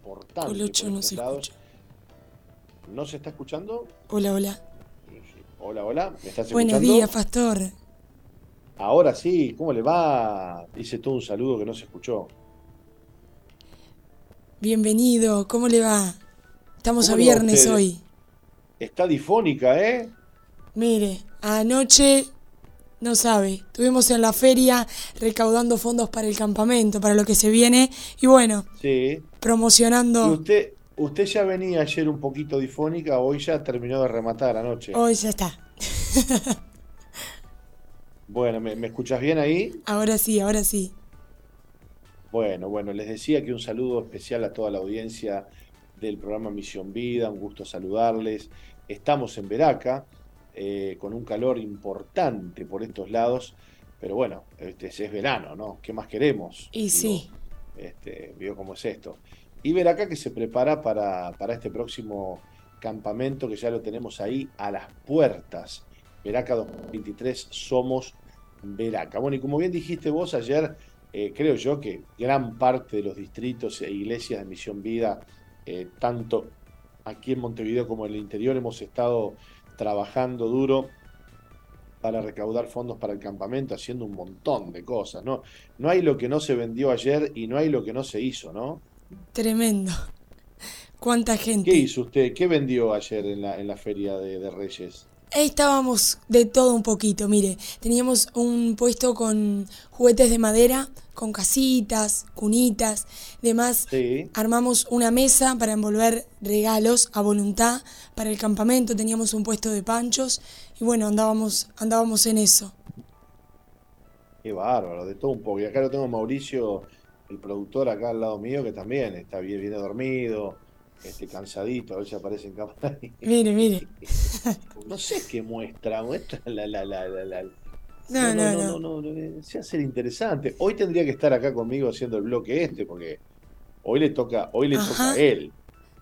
importante. Colocho no se escucha. ¿No se está escuchando? Hola, hola. Hola, hola. ¿Me estás Buenos escuchando? días, Pastor. Ahora sí, ¿cómo le va? Dice todo un saludo que no se escuchó. Bienvenido, ¿cómo le va? Estamos a ¿Cómo le va a viernes hoy. Está difónica, ¿eh? Mire, anoche, no sabe, estuvimos en la feria recaudando fondos para el campamento, para lo que se viene, y bueno, Sí. ¿Y promocionando. usted, usted ya venía ayer un poquito difónica, hoy ya terminó de rematar anoche. Hoy ya está. Bueno, ¿me, me escuchas bien ahí? Ahora sí, ahora sí. Bueno, bueno, les decía que un saludo especial a toda la audiencia del programa Misión Vida, un gusto saludarles. Estamos en Veraca, eh, con un calor importante por estos lados, pero bueno, este, es verano, ¿no? ¿Qué más queremos? Y Digo, sí, Este, vio cómo es esto. Y Veraca que se prepara para, para este próximo campamento que ya lo tenemos ahí a las puertas. Veraca 2023 somos Veraca. Bueno, y como bien dijiste vos ayer, eh, creo yo que gran parte de los distritos e iglesias de Misión Vida, eh, tanto aquí en Montevideo como en el interior, hemos estado trabajando duro para recaudar fondos para el campamento, haciendo un montón de cosas, ¿no? No hay lo que no se vendió ayer y no hay lo que no se hizo, ¿no? tremendo. ¿Cuánta gente? ¿Qué hizo usted? ¿Qué vendió ayer en la, en la Feria de, de Reyes? Ahí estábamos de todo un poquito, mire, teníamos un puesto con juguetes de madera, con casitas, cunitas, demás. Sí. Armamos una mesa para envolver regalos a voluntad para el campamento, teníamos un puesto de panchos y bueno, andábamos, andábamos en eso. Qué bárbaro, de todo un poco. Y acá lo tengo Mauricio, el productor acá al lado mío, que también está bien, viene dormido, este, cansadito, a ver si aparece en cámara. Mire, mire. No sé qué muestra, muestra la, la, la, la, la- No, no, no. no, no, no, se hace interesante. Hoy tendría que estar acá conmigo haciendo el bloque este, porque hoy le toca, hoy le toca a él,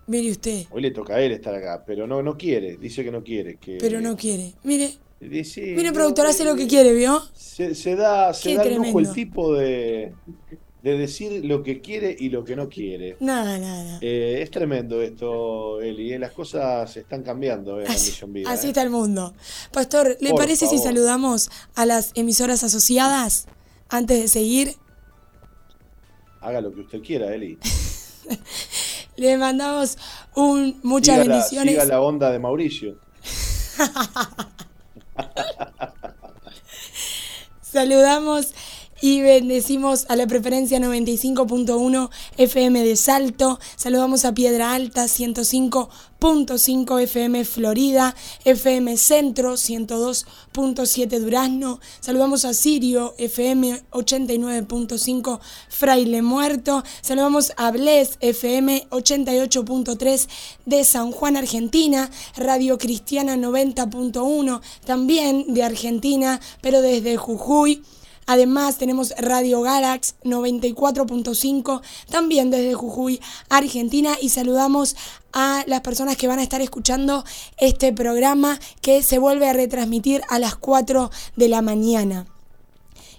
Mire usted, hoy le toca a él estar acá, pero no, no quiere, dice que no quiere, que pero no quiere. Mire, dice, mire productor, hace lo eh, que quiere, ¿vio? Se, se da, se da el lujo el tipo de, de decir lo que quiere y lo que no quiere. Nada, nada. Eh, es tremendo esto, Eli, eh, las cosas están cambiando eh, en la Así, Mission Vida. así eh. está el mundo. Pastor, ¿le Por parece si saludamos a las emisoras asociadas antes de seguir? Haga lo que usted quiera, Eli. Le mandamos un, muchas Siga la- bendiciones. siga la onda de Mauricio. Saludamos y bendecimos a la preferencia 95.1 FM de Salto. Saludamos a Piedra Alta 105.5 FM Florida, FM Centro 102.7 Durazno. Saludamos a Sirio FM 89.5 Fraile Muerto. Saludamos a Bles FM 88.3 de San Juan, Argentina. Radio Cristiana 90.1 también de Argentina, pero desde Jujuy. Además tenemos Radio Galax 94.5 también desde Jujuy, Argentina y saludamos a las personas que van a estar escuchando este programa que se vuelve a retransmitir a las 4 de la mañana.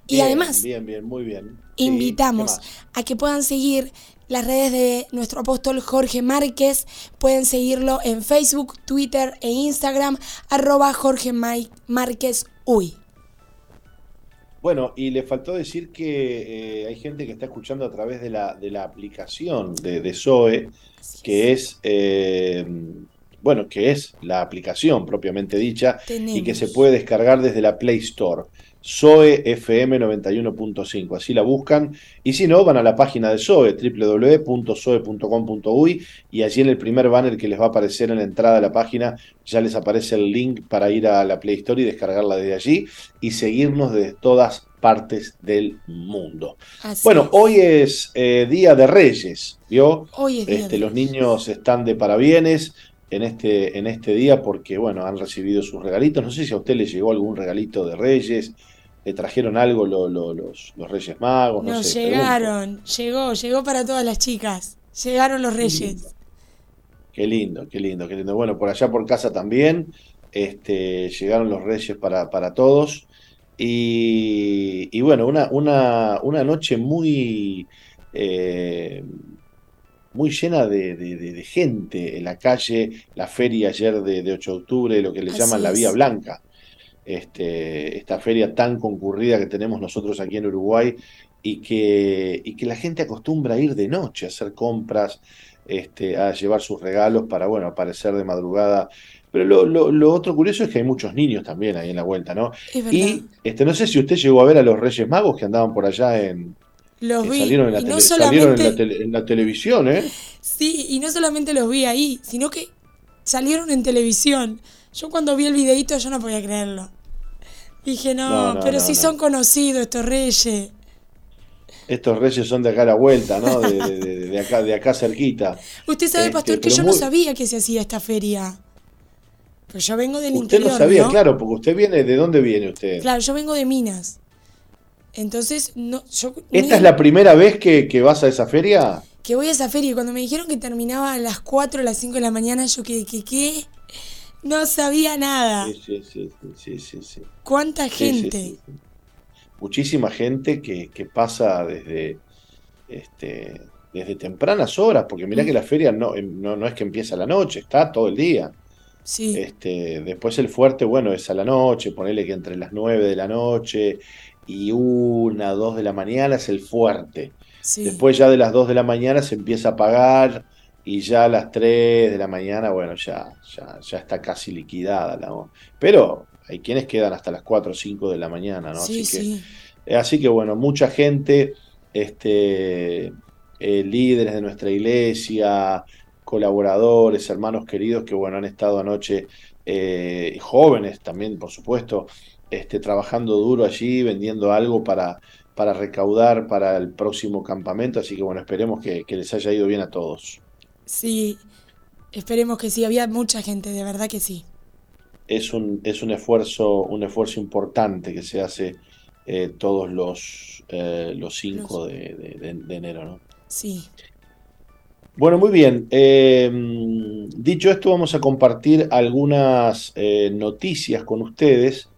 Y además Bien, bien, muy bien. Sí, invitamos a que puedan seguir las redes de nuestro apóstol Jorge Márquez. Pueden seguirlo en Facebook, Twitter e Instagram, arroba Jorge Márquez Uy. Bueno, y le faltó decir que eh, hay gente que está escuchando a través de la, de la aplicación de, de Zoe, que es, eh, bueno, que es la aplicación propiamente dicha y que se puede descargar desde la Play Store. Zoe FM 91.5, así la buscan. Y si no, van a la página de Zoe, www.zoe.com.uy, y allí en el primer banner que les va a aparecer en la entrada de la página, ya les aparece el link para ir a la Play Store y descargarla desde allí y seguirnos desde todas partes del mundo. Así Bueno, es. hoy es eh, Día de Reyes, ¿vio? Hoy es día Este, de los Reyes. niños están de parabienes en este, en este día porque, bueno, han recibido sus regalitos. No sé si a usted le llegó algún regalito de Reyes, le trajeron algo lo- lo- los, los Reyes Magos, no Nos sé. pregunto. llegaron, llegó, llegó para todas las chicas. Llegaron los reyes. Qué lindo, qué lindo, qué lindo. Bueno, por allá por casa también este, llegaron los Reyes para, para todos. Y, y bueno, una, una, una noche muy, eh, muy llena de, gente en la calle, la feria ayer de, 8 de octubre, lo que le llaman la Vía Blanca. Este, esta feria tan concurrida que tenemos nosotros aquí en Uruguay y que, y que la gente acostumbra a ir de noche a hacer compras, este, a llevar sus regalos para, bueno, aparecer de madrugada. Pero lo, otro curioso es que hay muchos niños también ahí en la vuelta, ¿no? Y este, no sé si usted llegó a ver a los Reyes Magos que andaban por allá en, los vi. Salieron, en la, solamente... en, la televisión, ¿eh? Sí, y no solamente los vi ahí, sino que salieron en televisión. Yo cuando vi el videito yo no podía creerlo. Dije, no, pero si son conocidos estos reyes. Estos reyes son de acá a la vuelta, ¿no? De, acá, de acá cerquita. Usted sabe, este, pastor, que yo no sabía que se hacía esta feria. Pues yo vengo del interior. Usted no sabía, claro, porque usted viene, ¿de dónde viene usted? Claro, yo vengo de Minas. Entonces, no, yo... ¿Esta es la primera vez que, vas a esa feria? Que voy a esa feria y cuando me dijeron que terminaba a las 4 o las 5 de la mañana, yo que, que, ¿qué? No sabía nada. Sí, sí, sí, sí, sí, ¿Cuánta gente? Muchísima gente que, que, pasa desde, este, desde tempranas horas, porque mirá mm. que la feria no, no, no, es que empieza a la noche, está todo el día. Sí. Este, después el fuerte, bueno, es a la noche, ponele que entre las 9 de la noche y una, dos de la mañana es el fuerte. Después ya de las dos de la mañana se empieza a apagar y ya a las tres de la mañana, bueno, ya, ya, está casi liquidada. La... Pero hay quienes quedan hasta las cuatro o cinco de la mañana, ¿no? así, que, eh, así que bueno, mucha gente, este, eh, líderes de nuestra iglesia, colaboradores, hermanos queridos que bueno, han estado anoche, eh, jóvenes también, por supuesto, este, trabajando duro allí, vendiendo algo para, para recaudar para el próximo campamento. Así que bueno, esperemos que, les haya ido bien a todos. Sí, esperemos que sí. Había mucha gente, de verdad que sí. Es un, es un esfuerzo, un esfuerzo importante que se hace eh, todos los, eh, los 5 de, enero, ¿no? Sí. Bueno, muy bien. Em, dicho esto, vamos a compartir algunas eh, noticias con ustedes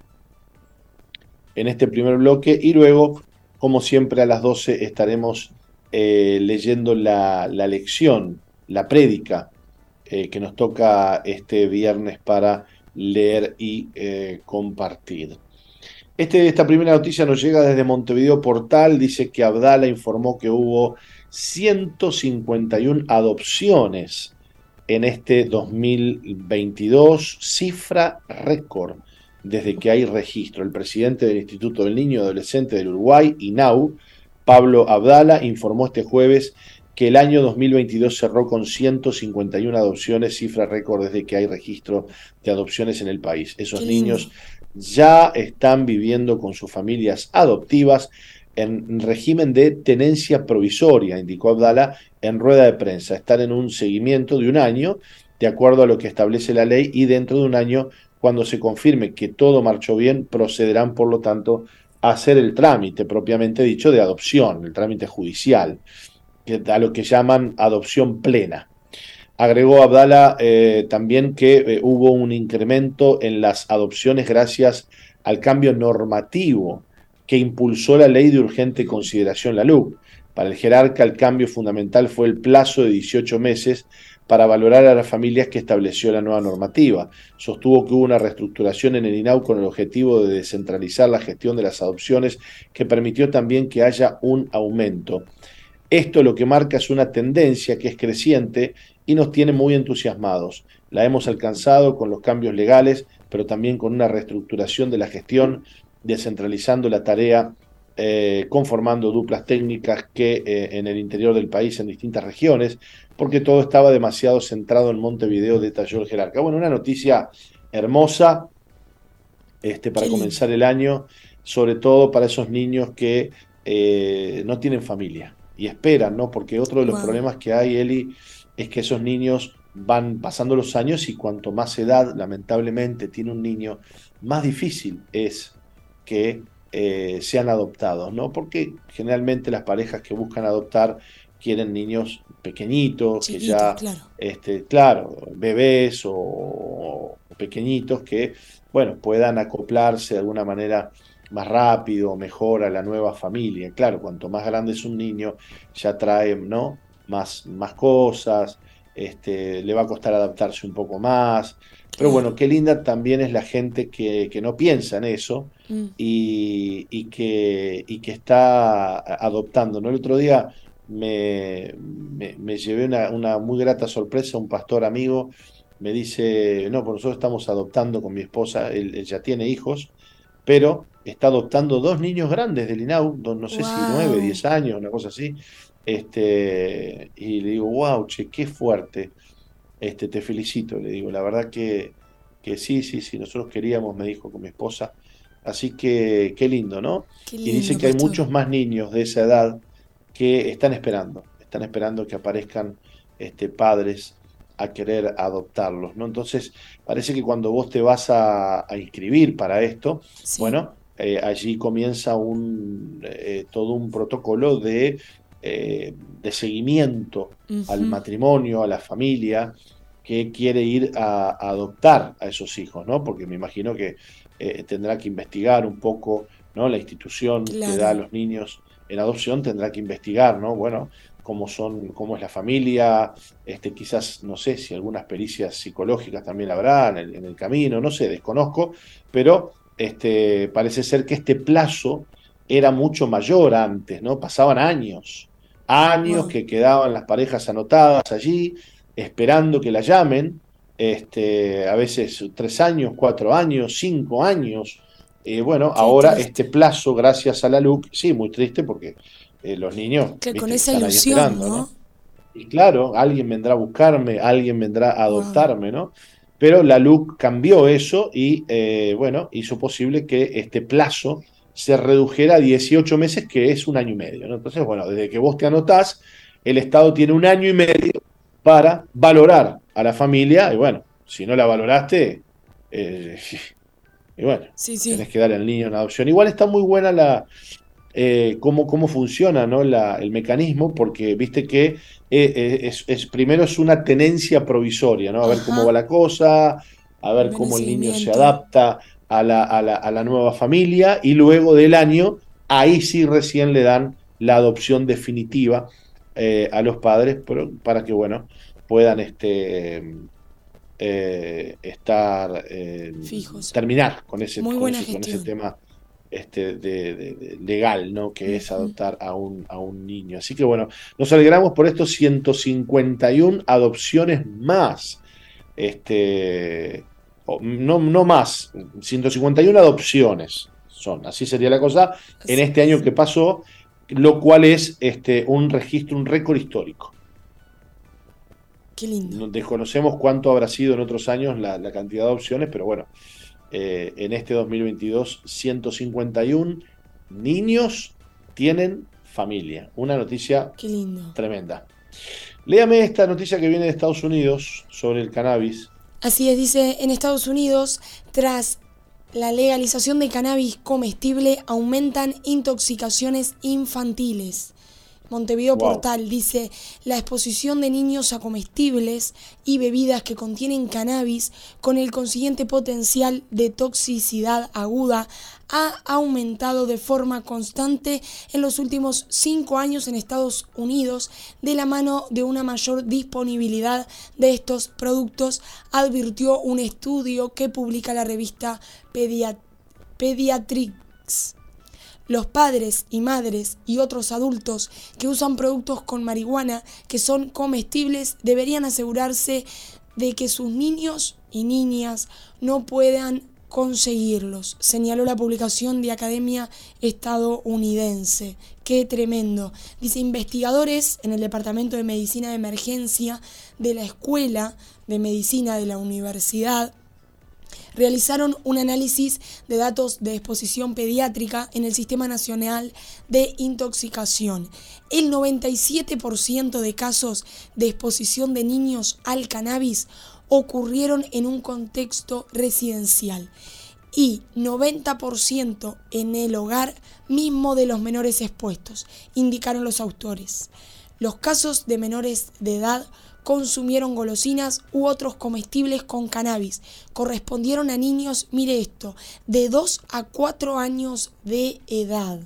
en este primer bloque y luego, como siempre, a las 12 estaremos eh, leyendo la, lección, la prédica eh, que nos toca este viernes para leer y eh, compartir. Este, esta primera noticia nos llega desde Montevideo Portal, dice que Abdala informó que hubo 151 adopciones en este 2022, cifra récord desde que hay registro. El presidente del Instituto del Niño y Adolescente del Uruguay, INAU, Pablo Abdala, informó este jueves que el año 2022 cerró con 151 adopciones, cifra récord desde que hay registro de adopciones en el país. Esos niños ya están viviendo con sus familias adoptivas en régimen de tenencia provisoria, indicó Abdala en rueda de prensa. Están en un seguimiento de un año, de acuerdo a lo que establece la ley, y dentro de un año cuando se confirme que todo marchó bien, procederán, por lo tanto, a hacer el trámite propiamente dicho de adopción, el trámite judicial, a lo que llaman adopción plena. Agregó Abdala eh, también que eh, hubo un incremento en las adopciones gracias al cambio normativo que impulsó la ley de urgente consideración, la LUC. Para el jerarca, el cambio fundamental fue el plazo de 18 meses para valorar a las familias que estableció la nueva normativa. Sostuvo que hubo una reestructuración en el INAU con el objetivo de descentralizar la gestión de las adopciones que permitió también que haya un aumento. Esto lo que marca es una tendencia que es creciente y nos tiene muy entusiasmados. La hemos alcanzado con los cambios legales, pero también con una reestructuración de la gestión, descentralizando la tarea eh, conformando duplas técnicas que eh, en el interior del país, en distintas regiones, porque todo estaba demasiado centrado en Montevideo, detalló el jerarca. Bueno, una noticia hermosa este, para comenzar el año, sobre todo para esos niños que eh, no tienen familia y esperan, ¿no? Porque otro de los problemas que hay, Eli, es que esos niños van pasando los años y cuanto más edad, lamentablemente, tiene un niño, más difícil es que eh, sean adoptados, ¿no? Porque generalmente las parejas que buscan adoptar quieren niños pequeñitos, que ya, claro. Este, claro, bebés o, pequeñitos que, bueno, puedan acoplarse de alguna manera más rápido, mejor a la nueva familia. Claro, cuanto más grande es un niño, ya trae, ¿no? más, más cosas, este, le va a costar adaptarse un poco más. Pero bueno, qué linda también es la gente que, no piensa en eso mm. y, que, y, que, está adoptando. ¿no? El otro día me, me, llevé una, una, muy grata sorpresa, un pastor amigo me dice, no, por nosotros estamos adoptando con mi esposa, él, ya tiene hijos, pero está adoptando dos niños grandes del INAU, no sé si nueve, diez años, una cosa así. Este, y le digo, wow, che, qué fuerte. Este, te felicito, le digo, la verdad que, que sí, sí, sí, nosotros queríamos, me dijo con mi esposa. Así que qué lindo, ¿no? y dice que hay muchos más niños de esa edad que están esperando, están esperando que aparezcan este, padres a querer adoptarlos, ¿no? Entonces, parece que cuando vos te vas a, inscribir para esto, bueno, eh, allí comienza un, eh, todo un protocolo de, eh, de seguimiento al matrimonio, a la familia que quiere ir a, adoptar a esos hijos, ¿no? Porque me imagino que tendrá que investigar un poco, ¿no? La institución que da a los niños en adopción tendrá que investigar, ¿no? Bueno, cómo son, cómo es la familia, este, quizás, no sé si algunas pericias psicológicas también habrá en el, camino, no sé, desconozco, pero este, parece ser que este plazo era mucho mayor antes, ¿no? Pasaban años, años que quedaban las parejas anotadas allí, esperando que la llamen, este, a veces tres años, cuatro años, cinco años. Eh, bueno, ahora este plazo, gracias a la LUC, sí, muy triste porque eh, los niños. Que con esa ilusión, ¿no? Y claro, alguien vendrá a buscarme, alguien vendrá a adoptarme, ¿no? Pero la LUC cambió eso y, eh, bueno, hizo posible que este plazo se redujera a 18 meses, que es un año y medio, ¿no? Entonces, bueno, desde que vos te anotás, el Estado tiene un año y medio para valorar a la familia, y bueno, si no la valoraste, eh, y bueno, sí, sí. tenés que dar al niño una adopción. Igual está muy buena la, eh, cómo, cómo, funciona ¿no? la, el mecanismo, porque viste que eh, eh, es, primero es una tenencia provisoria, ¿no? A ver cómo va la cosa, a ver cómo el niño se adapta a la, a, la, a la, nueva familia y luego del año, ahí sí recién le dan la adopción definitiva a los padres para que, bueno, puedan este, estar, Fijos. terminar con ese, con ese tema este, de, legal, ¿no? Que es adoptar a un, a un niño. Así que bueno, nos alegramos por estos 151 adopciones más. Este, no, no más, 151 adopciones son, así sería la cosa, en este año que pasó, lo cual es este, un registro, un récord histórico. Qué lindo. Desconocemos cuánto habrá sido en otros años la, la cantidad de adopciones, pero bueno, eh, en este 2022 151 niños tienen familia. Una noticia tremenda. Léame esta noticia que viene de Estados Unidos sobre el cannabis. Así es, dice, en Estados Unidos, tras la legalización de cannabis comestible, aumentan intoxicaciones infantiles. Montevideo Portal dice, la exposición de niños a comestibles y bebidas que contienen cannabis con el consiguiente potencial de toxicidad aguda ha aumentado de forma constante en los últimos cinco años en Estados Unidos de la mano de una mayor disponibilidad de estos productos, advirtió un estudio que publica la revista Pediatrics. Los padres y madres y otros adultos que usan productos con marihuana que son comestibles deberían asegurarse de que sus niños y niñas no puedan conseguirlos, señaló la publicación de Academia Estadounidense. Qué tremendo. Dice investigadores en el Departamento de Medicina de Emergencia de la Escuela de Medicina de la Universidad realizaron un análisis de datos de exposición pediátrica en el Sistema Nacional de Intoxicación. El 97% de casos de exposición de niños al cannabis ocurrieron en un contexto residencial y 90% en el hogar mismo de los menores expuestos, indicaron los autores. Los casos de menores de edad consumieron golosinas u otros comestibles con cannabis. Correspondieron a niños, mire esto, de 2 a 4 años de edad.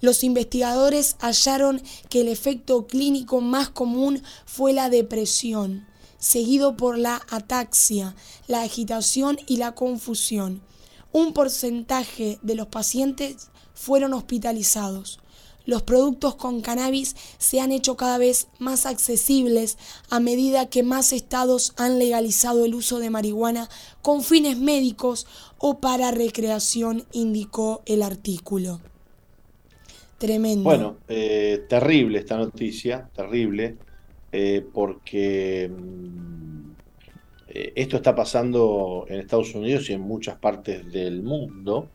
Los investigadores hallaron que el efecto clínico más común fue la depresión, seguido por la ataxia, la agitación y la confusión. Un porcentaje de los pacientes fueron hospitalizados. Los productos con cannabis se han hecho cada vez más accesibles a medida que más estados han legalizado el uso de marihuana con fines médicos o para recreación, indicó el artículo. Tremendo. Bueno, eh, terrible esta noticia, terrible, eh, porque mm, eh, esto está pasando en Estados Unidos y en muchas partes del mundo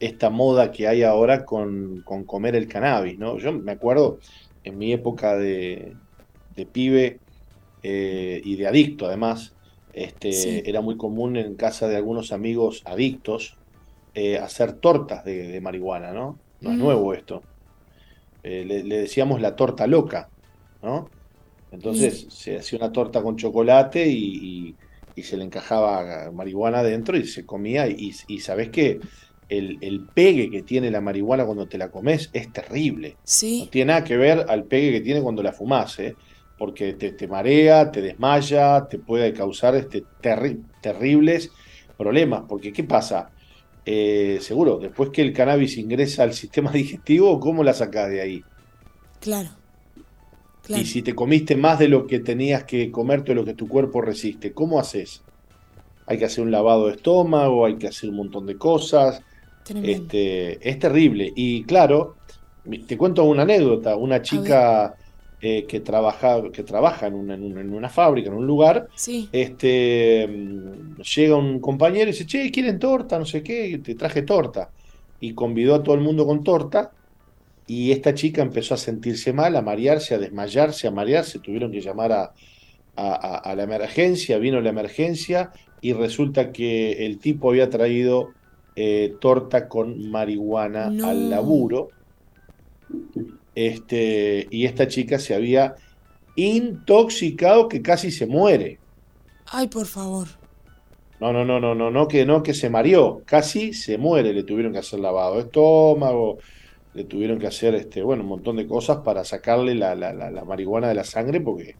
esta moda que hay ahora con, comer el cannabis, ¿no? Yo me acuerdo en mi época de, pibe eh, y de adicto además, este, era muy común en casa de algunos amigos adictos eh, hacer tortas de, marihuana, ¿no? No es mm. nuevo esto. Eh, le, decíamos la torta loca, ¿no? Entonces se hacía una torta con chocolate y, se le encajaba marihuana adentro y se comía y, y sabes que el, pegue que tiene la marihuana cuando te la comes es terrible. Sí. No tiene nada que ver al pegue que tiene cuando la fumas, ¿eh? porque te, marea, te desmaya, te puede causar este terribles problemas. Porque, ¿qué pasa? Eh, seguro, después que el cannabis ingresa al sistema digestivo, ¿cómo la sacas de ahí? Claro. Y si te comiste más de lo que tenías que comerte, de lo que tu cuerpo resiste, ¿cómo haces? Hay que hacer un lavado de estómago, hay que hacer un montón de cosas este, es terrible. Y claro, te cuento una anécdota. Una chica eh, que, trabaja, que trabaja en una, en, una, fábrica, en un lugar, este, mm, llega un compañero y dice, che, ¿quieren torta? No sé qué, te traje torta. Y convidó a todo el mundo con torta. Y esta chica empezó a sentirse mal, a marearse, a desmayarse, a marearse. Tuvieron que llamar a, a la emergencia, vino la emergencia y resulta que el tipo había traído eh, torta con marihuana al laburo. Este, y esta chica se había intoxicado que casi se muere. Ay, por favor. No, no, no, no, no, no, que no, que se mareó, casi se muere, le tuvieron que hacer lavado de estómago, le tuvieron que hacer este, bueno, un montón de cosas para sacarle la, la, marihuana de la sangre, porque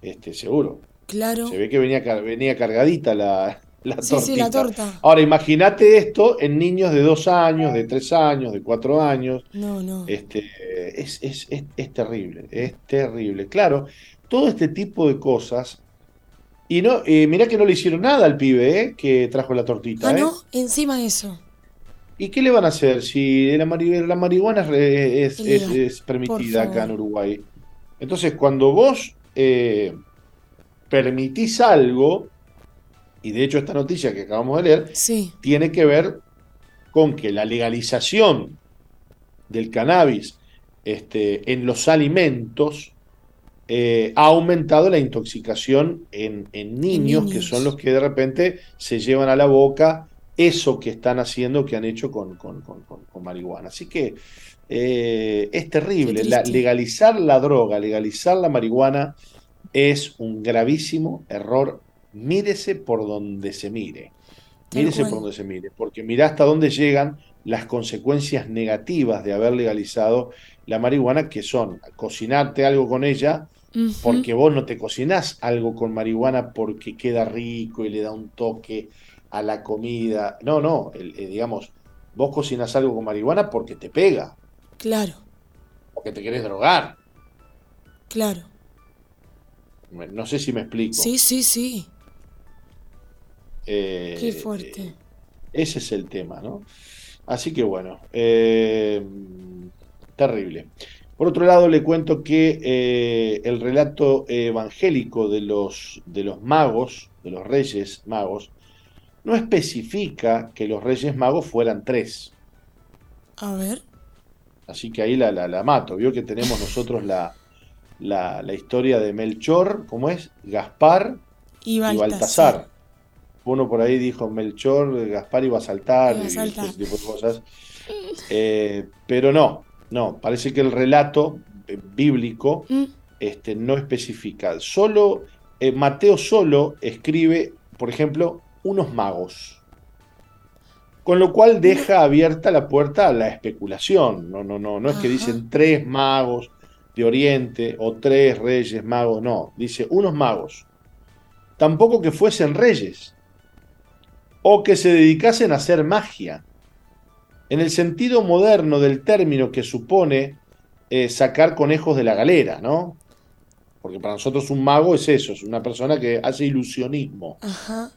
este, seguro. Claro. Se ve que venía, venía cargadita la, la sí, la torta. Ahora, imagínate esto en niños de dos años, de tres años, de cuatro años. No, no. Este, es, es, es, terrible, es terrible. Claro, todo este tipo de cosas. Y no, eh, mirá que no le hicieron nada al pibe, eh, que trajo la tortita. Ah, no, eh. encima de eso. ¿Y qué le van a hacer si la, la marihuana es, es, permitida acá en Uruguay? Entonces, cuando vos permitís algo, y de hecho esta noticia que acabamos de leer tiene que ver con que la legalización del cannabis este, en los alimentos eh, ha aumentado la intoxicación en, niños, que son los que de repente se llevan a la boca eso que están haciendo, que han hecho con, con, marihuana. Así que eh, es terrible. legalizar la droga, legalizar la marihuana es un gravísimo error mírese por donde se mire. Mírese por donde se mire, porque mira hasta dónde llegan las consecuencias negativas de haber legalizado la marihuana, que son cocinarte algo con ella, porque vos no te cocinás algo con marihuana porque queda rico y le da un toque a la comida. No, no, digamos, vos cocinas algo con marihuana porque te pega. Claro. Porque te querés drogar. Claro. No sé si me explico. Sí, sí, sí. Eh, Qué fuerte. ese es el tema, ¿no? Así que bueno, eh, terrible. Por otro lado, le cuento que eh, el relato evangélico de los, de los magos, de los reyes magos, no especifica que los reyes magos fueran tres. A ver. Así que ahí la, la, mato. Vio que tenemos nosotros la, la, la, historia de Melchor, ¿cómo es? Gaspar y Baltasar uno por ahí dijo Melchor, Gaspar iba a saltar, y ese tipo de cosas. Eh, pero no, no, parece que el relato eh, bíblico mm. este, no especifica. Solo, eh, Mateo solo escribe, por ejemplo, unos magos. Con lo cual deja abierta la puerta a la especulación. No, no, no, no es que dicen tres magos de Oriente o tres reyes magos, no, dice unos magos. Tampoco que fuesen reyes o que se dedicasen a hacer magia. En el sentido moderno del término que supone eh, sacar conejos de la galera, ¿no? Porque para nosotros un mago es eso, es una persona que hace ilusionismo. Ajá.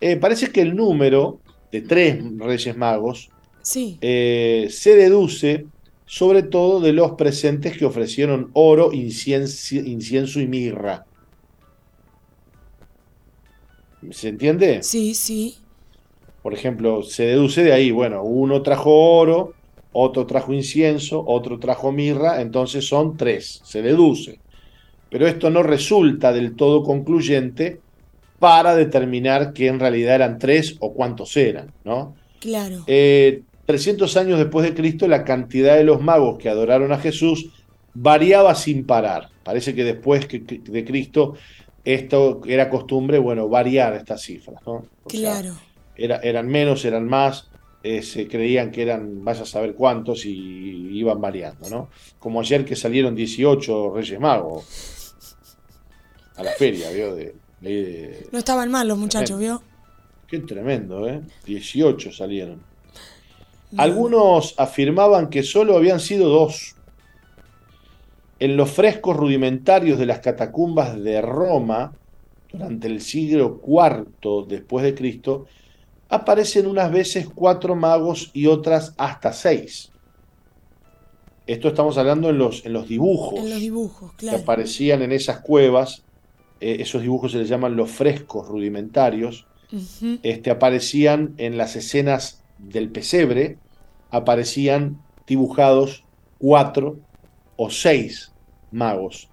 Eh, parece que el número de tres reyes magos sí. Eh, se deduce sobre todo de los presentes que ofrecieron oro, incienso, y mirra. ¿Se entiende? Sí, sí. Por ejemplo, se deduce de ahí, bueno, uno trajo oro, otro trajo incienso, otro trajo mirra, entonces son tres, se deduce. Pero esto no resulta del todo concluyente para determinar que en realidad eran tres o cuántos eran, ¿no? Claro. Eh, 300 años después de Cristo, la cantidad de los magos que adoraron a Jesús variaba sin parar. Parece que después de Cristo esto era costumbre, bueno, variar estas cifras. ¿no? claro. era, eran menos, eran más, eh, se creían que eran, vaya a saber cuántos, y iban variando, ¿no? Como ayer que salieron 18 Reyes Magos a la feria, ¿vio? no estaban mal los muchachos, ¿vio? Qué tremendo, ¿eh? 18 salieron. Algunos afirmaban que solo habían sido dos. En los frescos rudimentarios de las catacumbas de Roma, durante el siglo IV después de Cristo, aparecen unas veces cuatro magos y otras hasta seis. Esto estamos hablando en los, en los dibujos. En los dibujos, claro. Que aparecían en esas cuevas. Eh, esos dibujos se les llaman los frescos rudimentarios. este, aparecían en las escenas del pesebre aparecían dibujados cuatro o seis magos.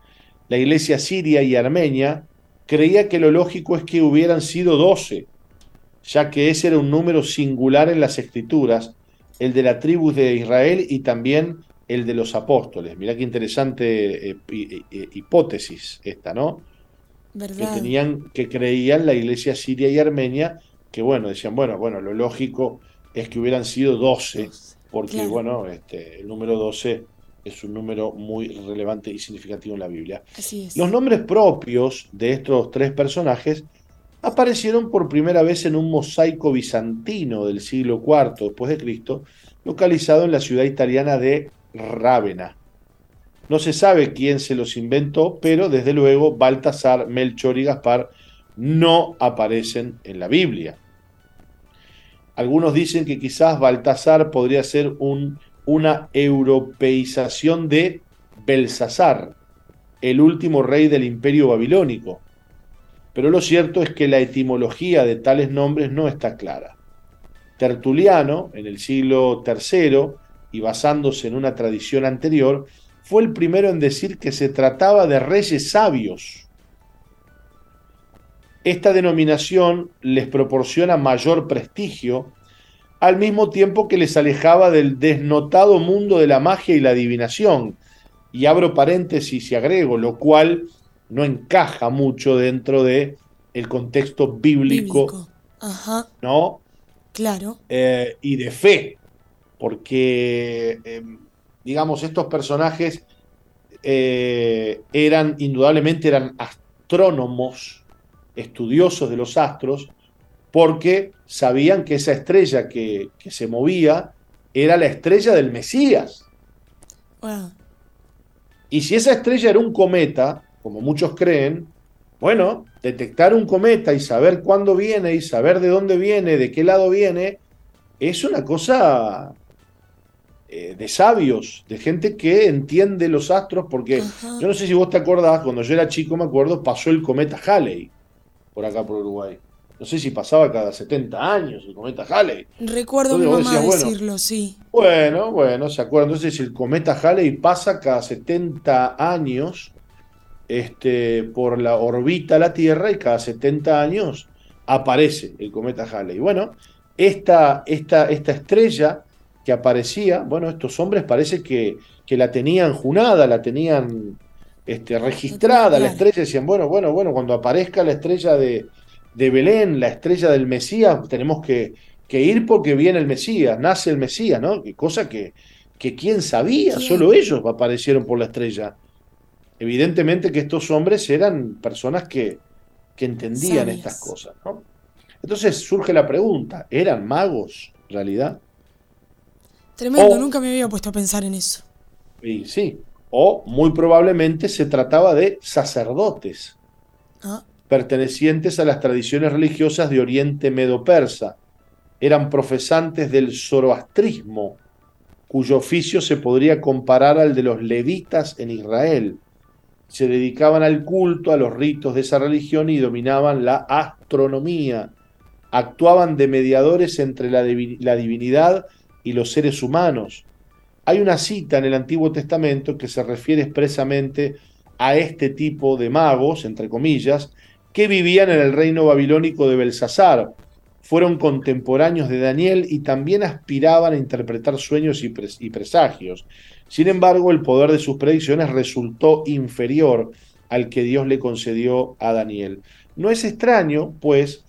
La iglesia siria y armenia creía que lo lógico es que hubieran sido doce, ya que ese era un número singular en las escrituras, el de la tribu de Israel y también el de los apóstoles. Mirá qué interesante eh, eh, hipótesis esta, ¿no? ¿Verdad? Que tenían, que creían la iglesia siria y armenia, que bueno, decían, bueno, bueno, lo lógico es que hubieran sido 12, porque bueno, este, el número 12 es un número muy relevante y significativo en la Biblia. Los nombres propios de estos tres personajes aparecieron por primera vez en un mosaico bizantino del siglo IV después de Cristo, localizado en la ciudad italiana de Rávena. No se sabe quién se los inventó, pero desde luego Baltasar, Melchor y Gaspar no aparecen en la Biblia. Algunos dicen que quizás Baltasar podría ser un, una europeización de Belsasar, el último rey del imperio babilónico. Pero lo cierto es que la etimología de tales nombres no está clara. Tertuliano, en el siglo III, y basándose en una tradición anterior, fue el primero en decir que se trataba de reyes sabios esta denominación les proporciona mayor prestigio, al mismo tiempo que les alejaba del desnotado mundo de la magia y la adivinación. Y abro paréntesis y agrego, lo cual no encaja mucho dentro de el contexto bíblico, Ajá. ¿no? Claro. Eh, y de fe, porque, eh, digamos, estos personajes eh, eran, indudablemente, eran astrónomos, estudiosos de los astros porque sabían que esa estrella que, se movía era la estrella del Mesías. Y si esa estrella era un cometa, como muchos creen, bueno, detectar un cometa y saber cuándo viene y saber de dónde viene, de qué lado viene, es una cosa eh, de sabios, de gente que entiende los astros, porque yo no sé si vos te acordás, cuando yo era chico me acuerdo, pasó el cometa Halley por acá por Uruguay. No sé si pasaba cada 70 años el cometa Halley. Recuerdo a mi mamá decirlo, sí. Bueno, bueno, se acuerdan. Entonces el cometa Halley pasa cada 70 años este, por la órbita la Tierra y cada 70 años aparece el cometa Halley. Bueno, esta, esta, esta estrella que aparecía, bueno, estos hombres parece que, que la tenían junada, la tenían este, registrada la estrella, decían, bueno, bueno, bueno, cuando aparezca la estrella de, Belén, la estrella del Mesías, tenemos que, que ir porque viene el Mesías, nace el Mesías, ¿no? Cosa que, que quién sabía, solo ellos aparecieron por la estrella. Evidentemente que estos hombres eran personas que, que entendían estas cosas, ¿no? Entonces surge la pregunta, ¿eran magos en realidad? Tremendo, nunca me había puesto a pensar en eso. Y sí, o muy probablemente se trataba de sacerdotes ah. Pertenecientes a las tradiciones religiosas de Oriente Medo-Persa. Eran profesantes del zoroastrismo, cuyo oficio se podría comparar al de los levitas en Israel. Se dedicaban al culto, a los ritos de esa religión y dominaban la astronomía. Actuaban de mediadores entre la, la divinidad y los seres humanos. Hay una cita en el Antiguo Testamento que se refiere expresamente a este tipo de magos, entre comillas, que vivían en el reino babilónico de Belsasar, fueron contemporáneos de Daniel y también aspiraban a interpretar sueños y, presagios. Sin embargo, el poder de sus predicciones resultó inferior al que Dios le concedió a Daniel. No es extraño, pues,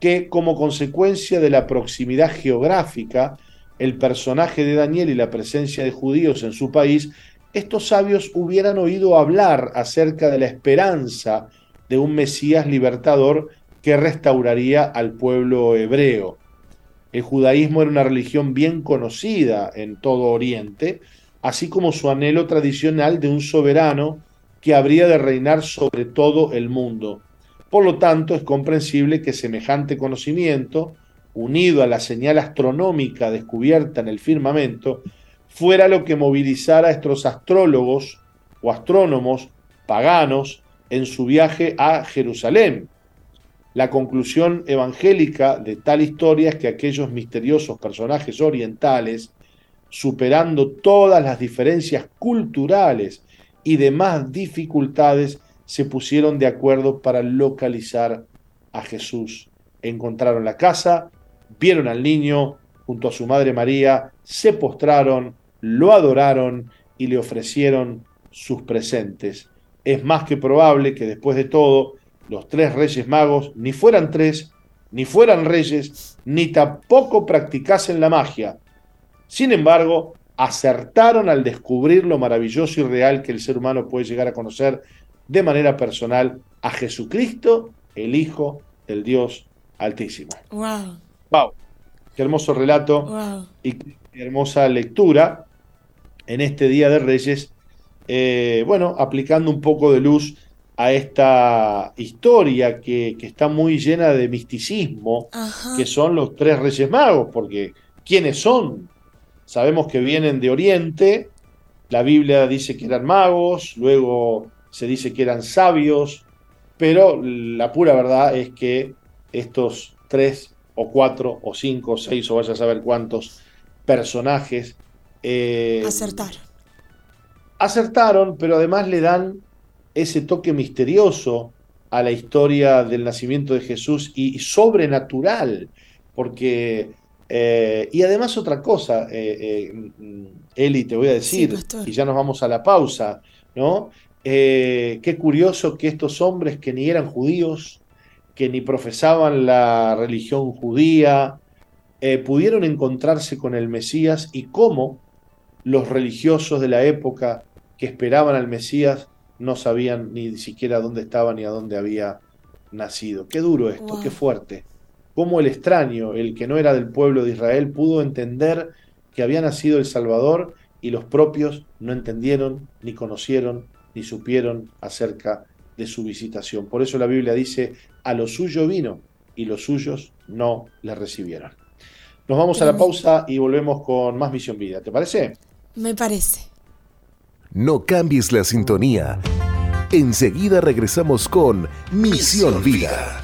que como consecuencia de la proximidad geográfica, el personaje de Daniel y la presencia de judíos en su país, estos sabios hubieran oído hablar acerca de la esperanza de un Mesías libertador que restauraría al pueblo hebreo. El judaísmo era una religión bien conocida en todo Oriente, así como su anhelo tradicional de un soberano que habría de reinar sobre todo el mundo. Por lo tanto, es comprensible que semejante conocimiento, unido a la señal astronómica descubierta en el firmamento, fuera lo que movilizara a estos astrólogos o astrónomos paganos en su viaje a Jerusalén, la conclusión evangélica de tal historia es que aquellos misteriosos personajes orientales, superando todas las diferencias culturales y demás dificultades, se pusieron de acuerdo para localizar a Jesús. Encontraron la casa, vieron al niño junto a su madre María, se postraron, lo adoraron y le ofrecieron sus presentes. Es más que probable que después de todo, los tres reyes magos ni fueran tres, ni fueran reyes, ni tampoco practicasen la magia. Sin embargo, acertaron al descubrir lo maravilloso y real que el ser humano puede llegar a conocer de manera personal a Jesucristo, el Hijo del Dios Altísimo. Wow. Wow. Qué hermoso relato y qué hermosa lectura en este Día de Reyes. Eh, bueno, aplicando un poco de luz a esta historia que, está muy llena de misticismo, que son los tres reyes magos, porque ¿quiénes son? Sabemos que vienen de Oriente, la Biblia dice que eran magos, luego se dice que eran sabios, pero la pura verdad es que estos tres o cuatro o cinco o seis o vaya a saber cuántos personajes eh, acertaron. Acertaron, pero además le dan ese toque misterioso a la historia del nacimiento de Jesús y, sobrenatural, porque, eh, y además otra cosa, eh, eh, Eli, te voy a decir, y ya nos vamos a la pausa, ¿no? qué curioso que estos hombres que ni eran judíos, que ni profesaban la religión judía, pudieron encontrarse con el Mesías y cómo los religiosos de la época que esperaban al Mesías no sabían ni siquiera dónde estaba ni a dónde había nacido. Qué duro esto, qué fuerte. Cómo el extraño, el que no era del pueblo de Israel, pudo entender que había nacido el Salvador y los propios no entendieron, ni conocieron, ni supieron acerca de su visitación. Por eso la Biblia dice, a lo suyo vino y los suyos no le recibieron. Nos vamos a la pausa y volvemos con más Misión Vida. ¿Te parece? Me parece. No cambies la sintonía. Enseguida regresamos con Misión Vida.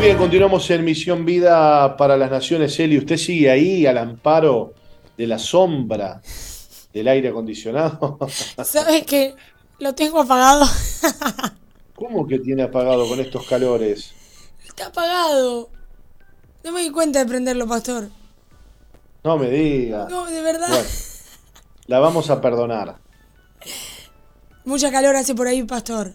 Muy bien, continuamos en Misión Vida para las Naciones. Eli, ¿usted sigue ahí al amparo de la sombra del aire acondicionado? ¿Sabes que Lo tengo apagado. ¿Cómo que tiene apagado con estos calores? Está apagado. No me di cuenta de prenderlo, pastor. No me diga. No, de verdad. Bueno, la vamos a perdonar. Mucha calor hace por ahí, pastor.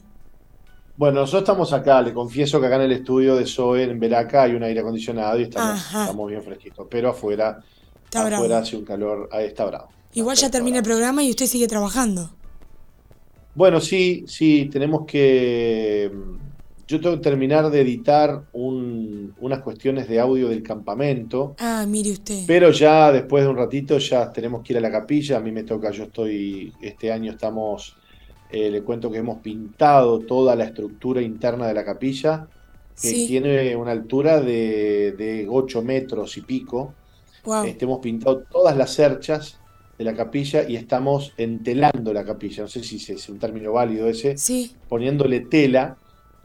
Bueno, nosotros estamos acá, le confieso que acá en el estudio de Zoe en Veraca hay un aire acondicionado y estamos, estamos bien fresquitos, pero afuera, Está afuera bravo. hace un calor, ahí está bravo. Igual ya termina el programa y usted sigue trabajando. Bueno, sí, sí, tenemos que... Yo tengo que terminar de editar un- unas cuestiones de audio del campamento, Ah, mire usted. pero ya después de un ratito ya tenemos que ir a la capilla, a mí me toca, yo estoy, este año estamos, eh, le cuento que hemos pintado toda la estructura interna de la capilla, que Sí. tiene una altura de, de 8 metros y pico. Wow. Este, hemos pintado todas las cerchas de la capilla y estamos entelando la capilla. No sé si es- es un término válido ese, Sí. poniéndole tela,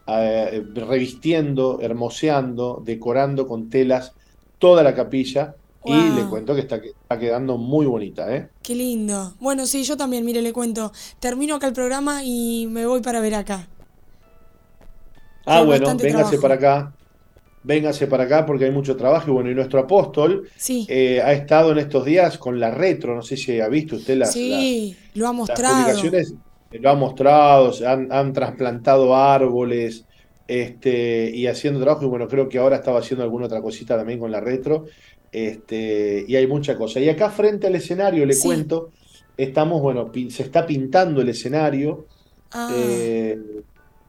eh, revistiendo, hermoseando, decorando con telas toda la capilla. Y le cuento que está, está quedando muy bonita, ¿eh? Qué lindo. Bueno, sí, yo también, mire, le cuento. Termino acá el programa y me voy para ver acá. Ah, bueno, véngase trabajo. para acá. Véngase para acá porque hay mucho trabajo. Y bueno, y nuestro apóstol Sí. eh, ha estado en estos días con la retro. No sé si ha visto usted las, sí, lo ha las- las mostrado. publicaciones. eh, Lo ha mostrado, han, han trasplantado árboles este, y haciendo trabajo. Y bueno, creo que ahora estaba haciendo alguna otra cosita también con la retro. Este, y hay mucha cosa. Y acá frente al escenario, le Sí. cuento, estamos, bueno, se está pintando el escenario. Ah, Eh,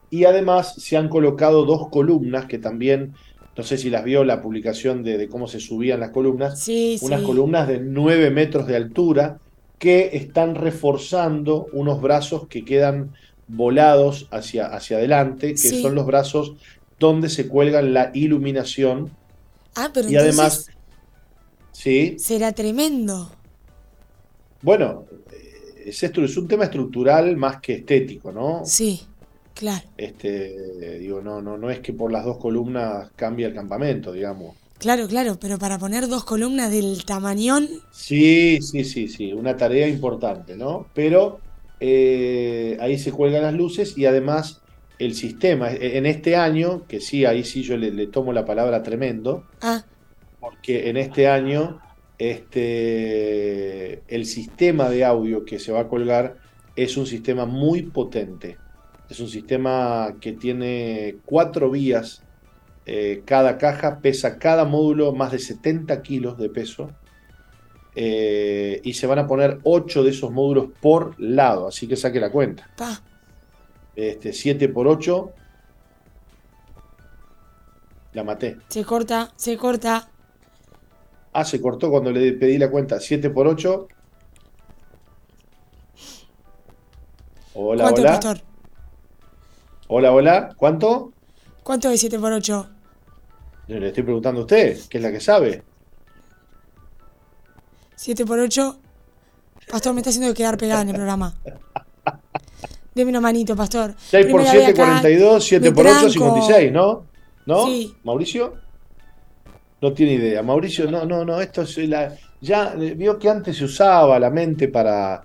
y además se han colocado dos columnas que también, no sé si las vio la publicación de, de cómo se subían las columnas, sí, unas sí. columnas de 9 metros de altura que están reforzando unos brazos que quedan volados hacia, hacia adelante, que Sí. son los brazos donde se cuelgan la iluminación. Ah, pero Y además, ¿sí? será tremendo. Bueno, eh, es, es un tema estructural más que estético, ¿no? Sí, claro. Este, digo, no, no, no es que por las dos columnas cambie el campamento, digamos. Claro, claro, pero para poner dos columnas del tamañón, Sí, sí, sí, sí, una tarea importante, ¿no? Pero eh, ahí se cuelgan las luces y además el sistema, e- en este año, que sí, ahí sí yo le, le tomo la palabra tremendo, ah, porque en este año este, el sistema de audio que se va a colgar es un sistema muy potente. Es un sistema que tiene cuatro vías. eh, cada caja pesa cada módulo más de 70 kilos de peso. eh, y se van a poner ocho de esos módulos por lado. Así que saque la cuenta. pa, Este, 7 por 8. La maté. se corta, se corta. Ah, se cortó cuando le pedí la cuenta. 7 por 8. Hola, ¿Cuánto, hola. pastor? Hola, hola. ¿Cuánto? ¿Cuánto es 7 por 8? Yo le estoy preguntando a usted, que es la que sabe. 7 por 8. Pastor, me está haciendo quedar pegada en el programa. Deme una manito, pastor. 6 por Primera 7, vez acá, 42. 7 me por 8, tranco. 56, ¿no? ¿No? Sí. ¿Mauricio? No tiene idea. Mauricio, no, no, no. Esto es la. Ya eh, vio que antes se usaba la mente para,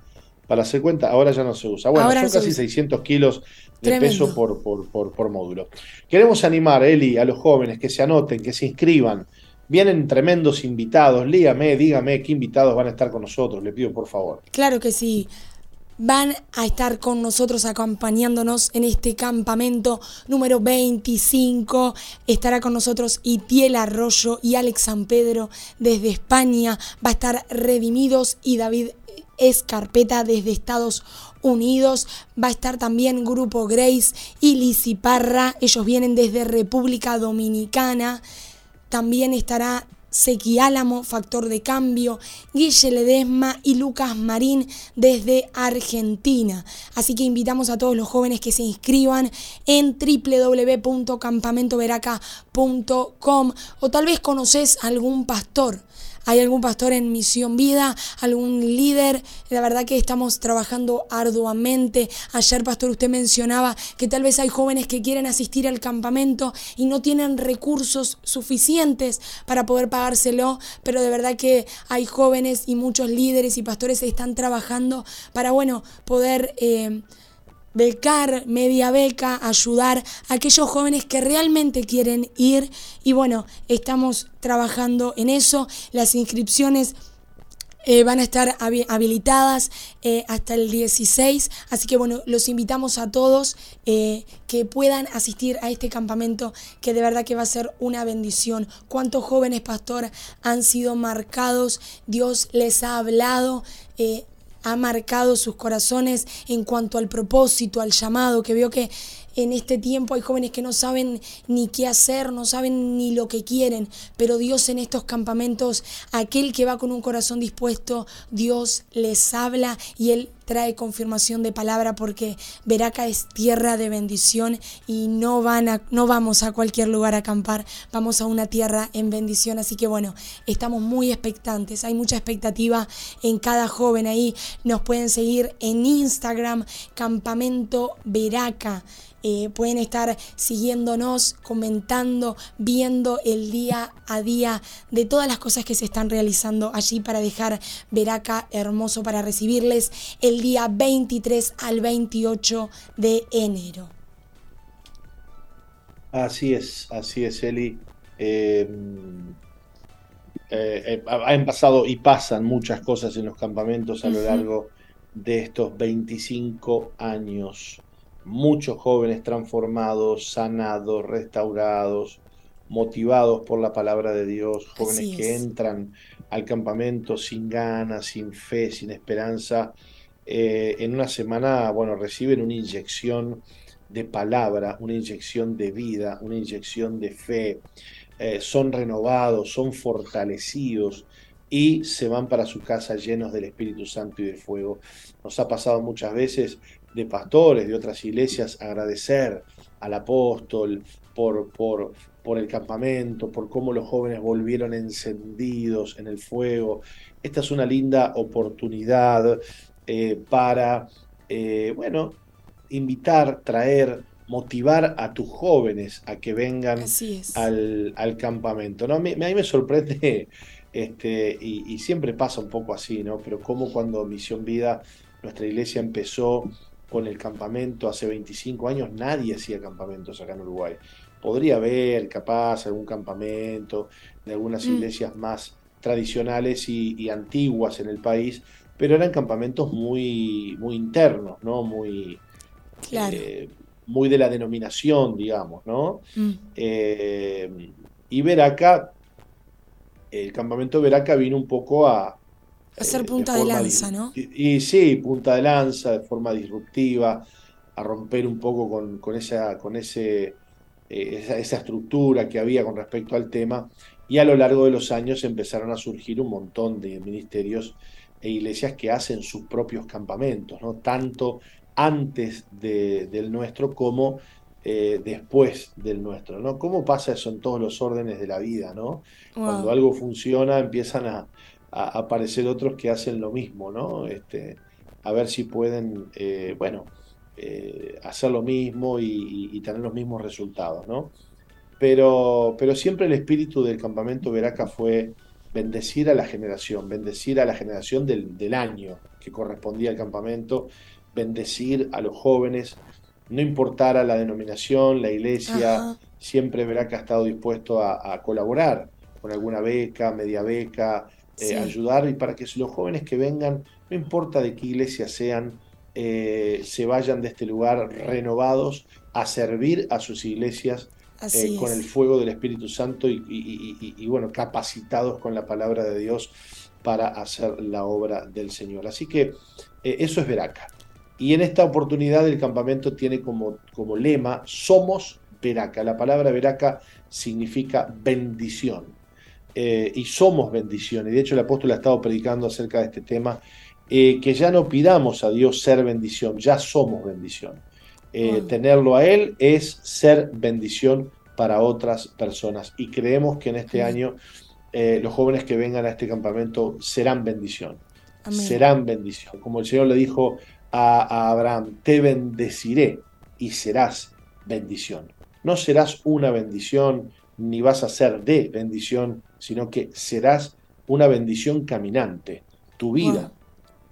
para hacer cuenta, ahora ya no se usa. Bueno, Ahora son casi usa. 600 kilos de Tremendo. peso por, por, por, por módulo. Queremos animar, Eli, a los jóvenes que se anoten, que se inscriban. Vienen tremendos invitados. Lígame, dígame qué invitados van a estar con nosotros. Le pido por favor. Claro que sí. Van a estar con nosotros acompañándonos en este campamento número 25. Estará con nosotros Itiel Arroyo y Alex San Pedro desde España. Va a estar Redimidos y David Escarpeta desde Estados Unidos. Va a estar también Grupo Grace y Lizzy Parra. Ellos vienen desde República Dominicana. También estará Seki Álamo, Factor de Cambio, Guille Ledesma y Lucas Marín desde Argentina. Así que invitamos a todos los jóvenes que se inscriban en www.campamentoveraca.com o tal vez conoces algún pastor, hay algún pastor en Misión Vida, algún líder, la verdad que estamos trabajando arduamente. Ayer, pastor, usted mencionaba que tal vez hay jóvenes que quieren asistir al campamento y no tienen recursos suficientes para poder pagárselo, pero de verdad que hay jóvenes y muchos líderes y pastores están trabajando para, bueno, poder... Eh, becar, media beca, ayudar a aquellos jóvenes que realmente quieren ir. Y bueno, estamos trabajando en eso. Las inscripciones eh, van a estar habilitadas eh, hasta el 16. Así que bueno, los invitamos a todos eh, que puedan asistir a este campamento que de verdad que va a ser una bendición. ¿Cuántos jóvenes, pastor, han sido marcados? Dios les ha hablado ha marcado sus corazones en cuanto al propósito, al llamado, que veo que en este tiempo hay jóvenes que no saben ni qué hacer, no saben ni lo que quieren, pero Dios en estos campamentos, aquel que va con un corazón dispuesto, Dios les habla y Él trae confirmación de palabra porque Veraca es tierra de bendición y no, van a, no vamos a cualquier lugar a acampar, vamos a una tierra en bendición. Así que bueno, estamos muy expectantes, hay mucha expectativa en cada joven ahí. Nos pueden seguir en Instagram, Campamento Veraca. Eh, pueden estar siguiéndonos, comentando, viendo el día a día de todas las cosas que se están realizando allí para dejar Veraca hermoso para recibirles el día 23 al 28 de enero. Así es, así es, Eli. Em, eh, eh, han pasado y pasan muchas cosas en los campamentos a lo largo de estos 25 años muchos jóvenes transformados, sanados, restaurados, motivados por la palabra de Dios, jóvenes que entran al campamento sin ganas, sin fe, sin esperanza. Eh, en una semana, bueno, reciben una inyección de palabra, una inyección de vida, una inyección de fe. Eh, son renovados, son fortalecidos y se van para su casa llenos del Espíritu Santo y de fuego. Nos ha pasado muchas veces de pastores de otras iglesias agradecer al apóstol por, por, por, el campamento, por cómo los jóvenes volvieron encendidos en el fuego. Esta es una linda oportunidad eh, para, eh, bueno, invitar, traer, motivar a tus jóvenes a que vengan al, al, campamento. ¿no? A, mí, me sorprende, este, y, y siempre pasa un poco así, ¿no? pero como cuando Misión Vida, nuestra iglesia empezó con el campamento hace 25 años, nadie hacía campamentos acá en Uruguay. Podría haber capaz algún campamento de algunas mm. iglesias más tradicionales y, antiguas en el país, pero eran campamentos muy, muy internos, ¿no? Muy, eh, muy de la denominación, digamos, ¿no? Mm. Eh, y Veraca, el campamento Veraca vino un poco a, Hacer punta de, lanza, ¿no? Y, sí, punta de lanza, de forma disruptiva, a romper un poco con, esa, con ese, eh, esa, estructura que había con respecto al tema. Y a lo largo de los años empezaron a surgir un montón de ministerios e iglesias que hacen sus propios campamentos, ¿no? Tanto antes del nuestro como eh, después del nuestro, ¿no? ¿Cómo pasa eso en todos los órdenes de la vida, ¿no? Cuando algo funciona empiezan a, a aparecer otros que hacen lo mismo, ¿no? Este, a ver si pueden, eh, bueno, eh, hacer lo mismo y, tener los mismos resultados, ¿no? Pero, pero siempre el espíritu del campamento Veraca fue bendecir a la generación, bendecir a la generación del, año que correspondía al campamento, bendecir a los jóvenes, no importara la denominación, la iglesia, siempre Veraca ha estado dispuesto a, a colaborar con alguna beca, media beca, eh, ayudar y para que los jóvenes que vengan, no importa de qué iglesia sean, eh, se vayan de este lugar renovados a servir a sus iglesias eh, con el fuego del Espíritu Santo y, bueno, capacitados con la palabra de Dios para hacer la obra del Señor. Así que eso es Veraca. Y en esta oportunidad el campamento tiene como, como lema, somos Veraca. La palabra Veraca significa bendición. Eh, y somos bendiciones. De hecho, el apóstol ha estado predicando acerca de este tema, eh, que ya no pidamos a Dios ser bendición, ya somos bendición. Eh, tenerlo a Él es ser bendición para otras personas. Y creemos que en este año los jóvenes que vengan a este campamento serán bendición. Serán bendición. Como el Señor le dijo a, a Abraham, te bendeciré y serás bendición. No serás una bendición ni vas a ser de bendición, sino que serás una bendición caminante. Tu vida,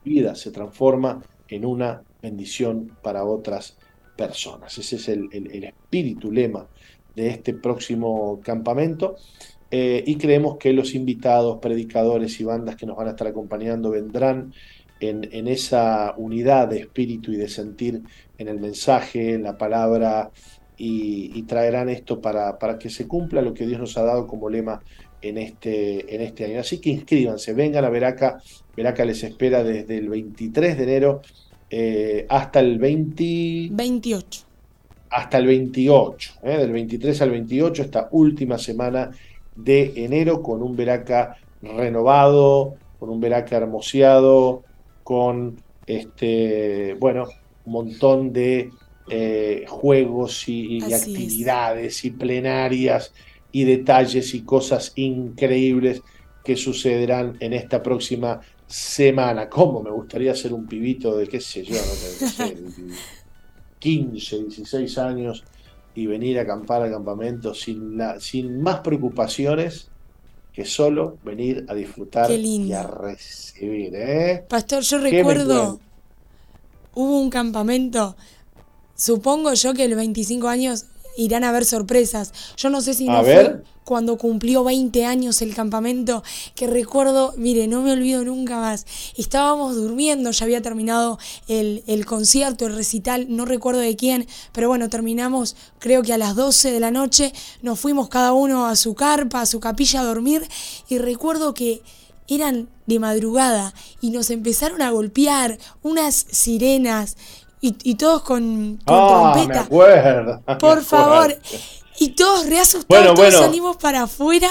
vida se transforma en una bendición para otras personas. Ese es el, espíritu lema de este próximo campamento. Eh, y creemos que los invitados, predicadores y bandas que nos van a estar acompañando vendrán en, esa unidad de espíritu y de sentir en el mensaje, en la palabra, y, traerán esto para, para, que se cumpla lo que Dios nos ha dado como lema en este, en este año. Así que inscríbanse, vengan a Veraca. Veraca les espera desde el 23 de enero eh, hasta el 20... 28. Hasta el 28, eh, del 23 al 28, esta última semana de enero, con un Veraca renovado, con un Veraca hermoseado, con este, bueno, un montón de eh, juegos y, actividades y plenarias y detalles y cosas increíbles que sucederán en esta próxima semana. ¿Cómo me gustaría ser un pibito de qué sé yo, no sé, 15, 16 años y venir a acampar al campamento sin, la, sin más preocupaciones que solo venir a disfrutar y a recibir. ¿eh? Pastor, yo recuerdo, hubo un campamento Supongo yo que los 25 años irán a haber sorpresas. Yo no sé si no fue cuando cumplió 20 años el campamento, que recuerdo, mire, no me olvido nunca más. Estábamos durmiendo, ya había terminado el, el, concierto, el recital, no recuerdo de quién, pero bueno, terminamos creo que a las 12 de la noche, nos fuimos cada uno a su carpa, a su capilla a dormir, y recuerdo que eran de madrugada y nos empezaron a golpear unas sirenas y, todos con, con ah, trompeta. Me acuerdo, Por favor. Y todos reasustados, todos salimos para afuera.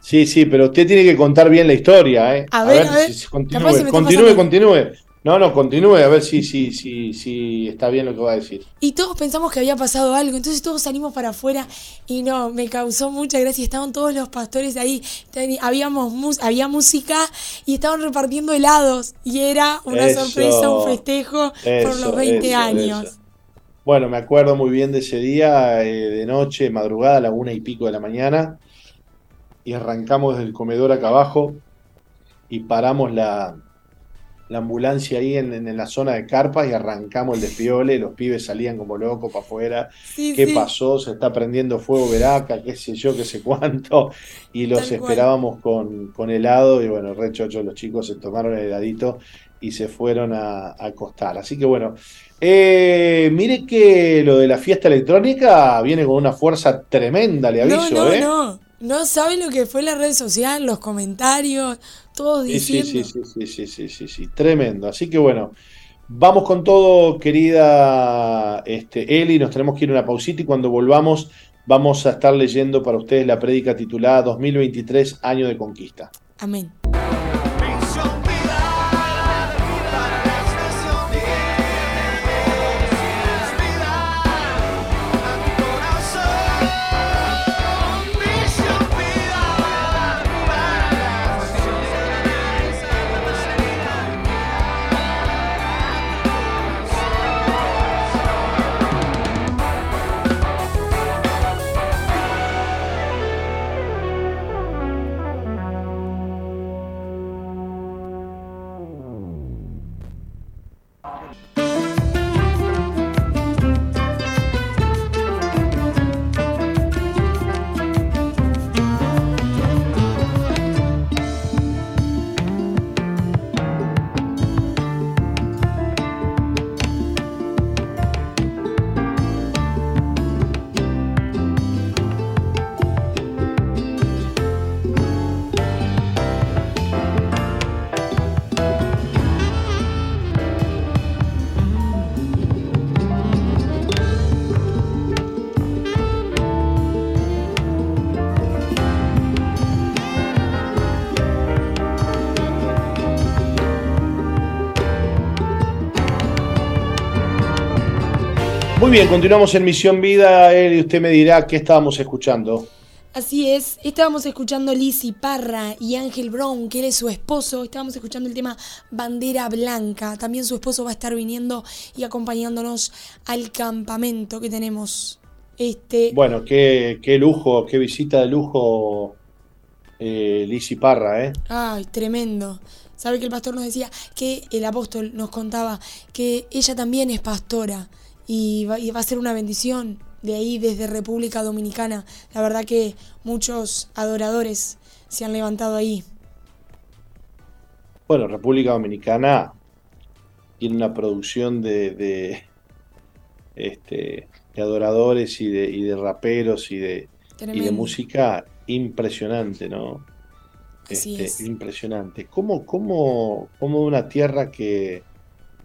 Sí, sí, pero usted tiene que contar bien la historia, ¿eh? A ver, a ver. continúe, continúe, continúe. No, no, continúe a ver si, si, si, si está bien lo que va a decir. Y todos pensamos que había pasado algo, entonces todos salimos para afuera y no, me causó mucha gracia. Estaban todos los pastores ahí, habíamos, había música y estaban repartiendo helados y era una sorpresa, un festejo por los 20 años. Bueno, me acuerdo muy bien de ese día, eh, de noche, madrugada, a la una y pico de la mañana, y arrancamos del comedor acá abajo y paramos la, la ambulancia ahí en, la zona de carpas y arrancamos el despiole, los pibes salían como locos para afuera, ¿qué pasó? Se está prendiendo fuego Veraca, qué sé yo, qué sé cuánto, y los esperábamos con, con, helado y bueno, re chocho, los chicos se tomaron el heladito y se fueron a, acostar. Así que bueno, eh, mire que lo de la fiesta electrónica viene con una fuerza tremenda, le aviso, no, no, ¿eh? No, no saben lo que fue la red social, los comentarios, todos diciendo. Sí, sí, sí, sí, sí, sí, sí, tremendo. Así que bueno, vamos con todo, querida este, Eli, nos tenemos que ir a una pausita y cuando volvamos vamos a estar leyendo para ustedes la prédica titulada 2023, Año de Conquista. Amén. Bien, continuamos en Misión Vida. Él y usted me dirá qué estábamos escuchando. Así es, estábamos escuchando Lizzy Parra y Ángel Brown, que él es su esposo. Estábamos escuchando el tema Bandera Blanca. También su esposo va a estar viniendo y acompañándonos al campamento que tenemos. Este... Bueno, qué, qué lujo, qué visita de lujo eh, Lizzy Parra, ¿eh? Ay, tremendo. Sabe que el pastor nos decía que el apóstol nos contaba que ella también es pastora y va, y va a ser una bendición de ahí desde República Dominicana. La verdad que muchos adoradores se han levantado ahí. Bueno, República Dominicana tiene una producción de, de, este, de adoradores y de, y de raperos y de, y de música impresionante, ¿no? Este, impresionante. ¿Cómo, cómo, cómo una tierra que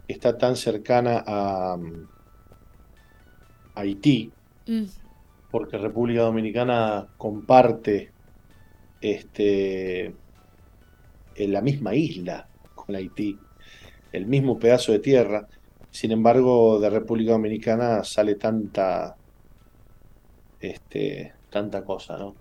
está tan cercana a, Haití, mm. porque República Dominicana comparte este, en la misma isla con Haití, el mismo pedazo de tierra. Sin embargo, de República Dominicana sale tanta, este, tanta cosa, ¿no?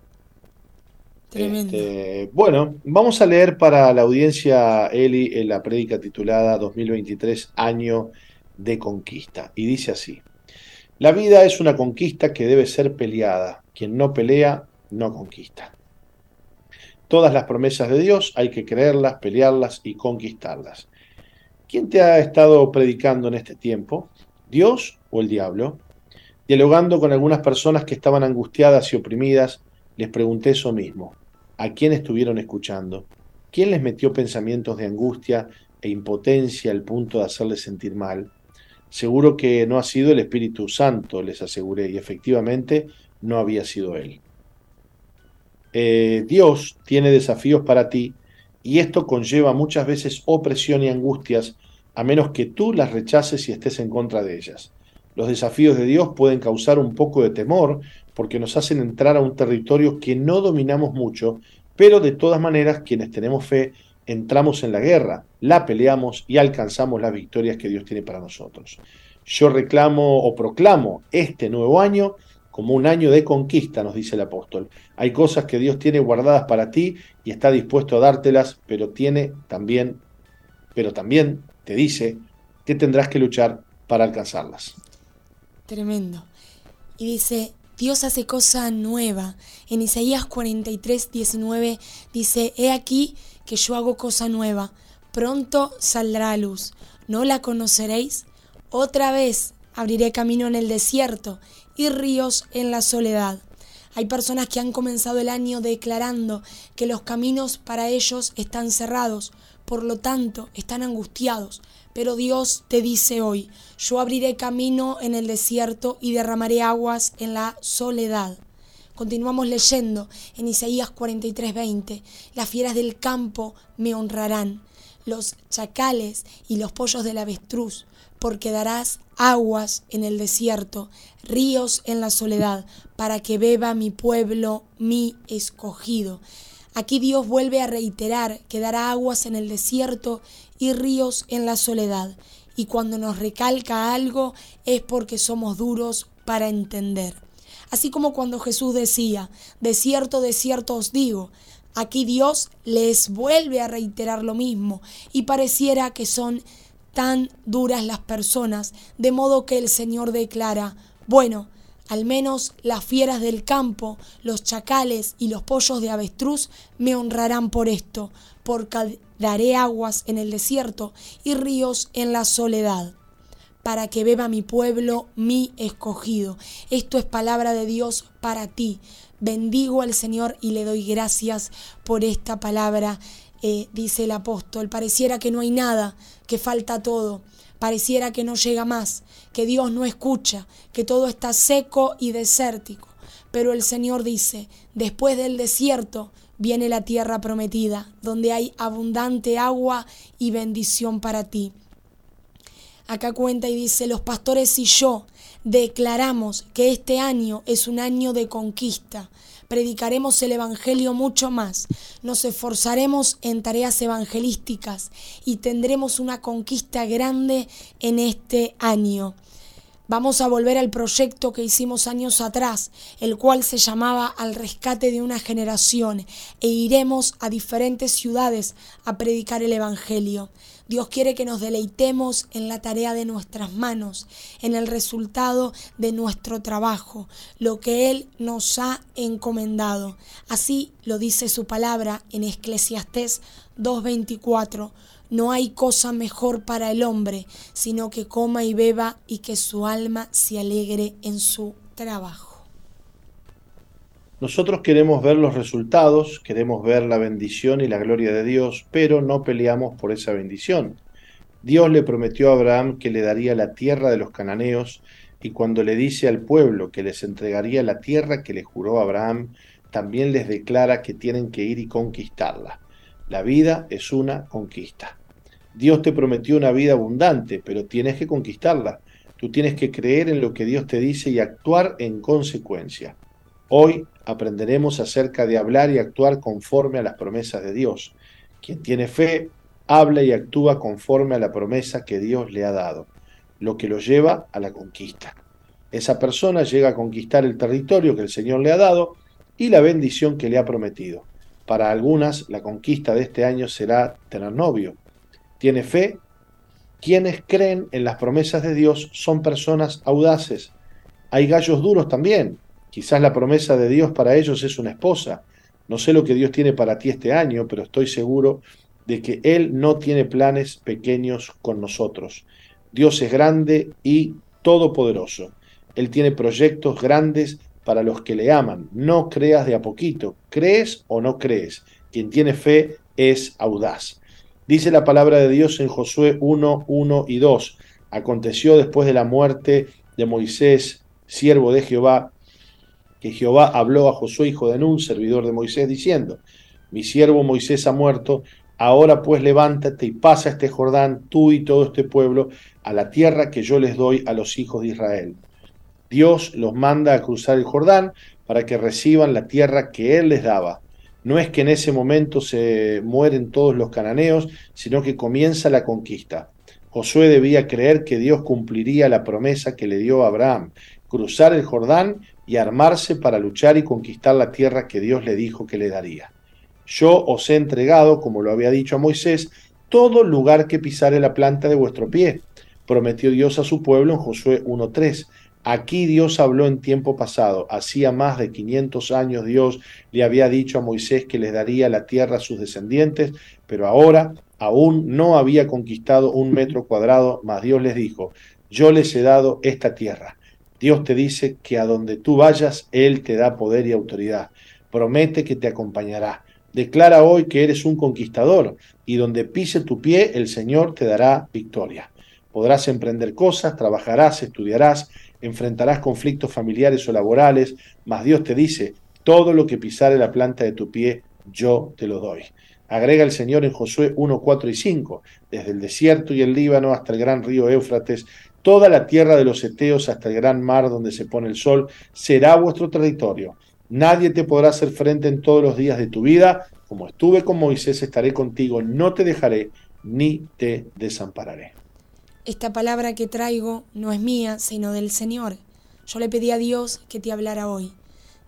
Tremendo. Este, bueno, vamos a leer para la audiencia, Eli, en la prédica titulada 2023, Año de Conquista. Y dice así. La vida es una conquista que debe ser peleada. Quien no pelea, no conquista. Todas las promesas de Dios hay que creerlas, pelearlas y conquistarlas. ¿Quién te ha estado predicando en este tiempo? ¿Dios o el diablo? Dialogando con algunas personas que estaban angustiadas y oprimidas, les pregunté eso mismo. ¿A quién estuvieron escuchando? ¿Quién les metió pensamientos de angustia e impotencia al punto de hacerles sentir mal? Seguro que no ha sido el Espíritu Santo, les aseguré, y efectivamente no había sido él. Eh, Dios tiene desafíos para ti y esto conlleva muchas veces opresión y angustias a menos que tú las rechaces y estés en contra de ellas. Los desafíos de Dios pueden causar un poco de temor porque nos hacen entrar a un territorio que no dominamos mucho, pero de todas maneras quienes tenemos fe entramos en la guerra, la peleamos y alcanzamos las victorias que Dios tiene para nosotros. Yo reclamo o proclamo este nuevo año como un año de conquista, nos dice el apóstol. Hay cosas que Dios tiene guardadas para ti y está dispuesto a dártelas, pero tiene también, pero también te dice que tendrás que luchar para alcanzarlas. Tremendo. Y dice, Dios hace cosa nueva. En Isaías 43, 19 dice, He aquí que yo hago cosa nueva, pronto saldrá a luz. ¿No la conoceréis? Otra vez abriré camino en el desierto y ríos en la soledad. Hay personas que han comenzado el año declarando que los caminos para ellos están cerrados, por lo tanto están angustiados. Pero Dios te dice hoy, yo abriré camino en el desierto y derramaré aguas en la soledad. Continuamos leyendo en Isaías 43:20, las fieras del campo me honrarán, los chacales y los pollos del avestruz, porque darás aguas en el desierto, ríos en la soledad, para que beba mi pueblo, mi escogido. Aquí Dios vuelve a reiterar que dará aguas en el desierto y ríos en la soledad. Y cuando nos recalca algo es porque somos duros para entender. Así como cuando Jesús decía, de cierto, de cierto os digo, aquí Dios les vuelve a reiterar lo mismo y pareciera que son tan duras las personas, de modo que el Señor declara, bueno, al menos las fieras del campo, los chacales y los pollos de avestruz me honrarán por esto, porque daré aguas en el desierto y ríos en la soledad para que beba mi pueblo, mi escogido. Esto es palabra de Dios para ti. Bendigo al Señor y le doy gracias por esta palabra, eh, dice el apóstol. Pareciera que no hay nada, que falta todo. Pareciera que no llega más, que Dios no escucha, que todo está seco y desértico. Pero el Señor dice, después del desierto viene la tierra prometida, donde hay abundante agua y bendición para ti. Acá cuenta y dice, los pastores y yo declaramos que este año es un año de conquista. Predicaremos el Evangelio mucho más, nos esforzaremos en tareas evangelísticas y tendremos una conquista grande en este año. Vamos a volver al proyecto que hicimos años atrás, el cual se llamaba Al rescate de una generación, e iremos a diferentes ciudades a predicar el Evangelio. Dios quiere que nos deleitemos en la tarea de nuestras manos, en el resultado de nuestro trabajo, lo que Él nos ha encomendado. Así lo dice su palabra en Eclesiastés 2.24. No hay cosa mejor para el hombre, sino que coma y beba y que su alma se alegre en su trabajo. Nosotros queremos ver los resultados, queremos ver la bendición y la gloria de Dios, pero no peleamos por esa bendición. Dios le prometió a Abraham que le daría la tierra de los cananeos, y cuando le dice al pueblo que les entregaría la tierra que le juró Abraham, también les declara que tienen que ir y conquistarla. La vida es una conquista. Dios te prometió una vida abundante, pero tienes que conquistarla. Tú tienes que creer en lo que Dios te dice y actuar en consecuencia. Hoy aprenderemos acerca de hablar y actuar conforme a las promesas de Dios. Quien tiene fe, habla y actúa conforme a la promesa que Dios le ha dado, lo que lo lleva a la conquista. Esa persona llega a conquistar el territorio que el Señor le ha dado y la bendición que le ha prometido. Para algunas, la conquista de este año será tener novio, tiene fe. Quienes creen en las promesas de Dios son personas audaces. Hay gallos duros también. Quizás la promesa de Dios para ellos es una esposa. No sé lo que Dios tiene para ti este año, pero estoy seguro de que Él no tiene planes pequeños con nosotros. Dios es grande y todopoderoso. Él tiene proyectos grandes para los que le aman. No creas de a poquito. ¿Crees o no crees? Quien tiene fe es audaz. Dice la palabra de Dios en Josué 1, 1 y 2. Aconteció después de la muerte de Moisés, siervo de Jehová, que Jehová habló a Josué, hijo de Nun, servidor de Moisés, diciendo, mi siervo Moisés ha muerto, ahora pues levántate y pasa este Jordán, tú y todo este pueblo, a la tierra que yo les doy a los hijos de Israel. Dios los manda a cruzar el Jordán para que reciban la tierra que él les daba. No es que en ese momento se mueren todos los cananeos, sino que comienza la conquista. Josué debía creer que Dios cumpliría la promesa que le dio a Abraham, cruzar el Jordán y armarse para luchar y conquistar la tierra que Dios le dijo que le daría. Yo os he entregado, como lo había dicho a Moisés, todo lugar que pisare la planta de vuestro pie, prometió Dios a su pueblo en Josué 1.3. Aquí Dios habló en tiempo pasado. Hacía más de 500 años Dios le había dicho a Moisés que les daría la tierra a sus descendientes, pero ahora aún no había conquistado un metro cuadrado, mas Dios les dijo, yo les he dado esta tierra. Dios te dice que a donde tú vayas, Él te da poder y autoridad. Promete que te acompañará. Declara hoy que eres un conquistador y donde pise tu pie, el Señor te dará victoria. Podrás emprender cosas, trabajarás, estudiarás, enfrentarás conflictos familiares o laborales, mas Dios te dice, todo lo que pisare la planta de tu pie, yo te lo doy. Agrega el Señor en Josué 1, 4 y 5, desde el desierto y el Líbano hasta el gran río Éufrates, toda la tierra de los Eteos hasta el gran mar donde se pone el sol, será vuestro territorio. Nadie te podrá hacer frente en todos los días de tu vida. Como estuve con Moisés, estaré contigo, no te dejaré ni te desampararé. Esta palabra que traigo no es mía, sino del Señor. Yo le pedí a Dios que te hablara hoy.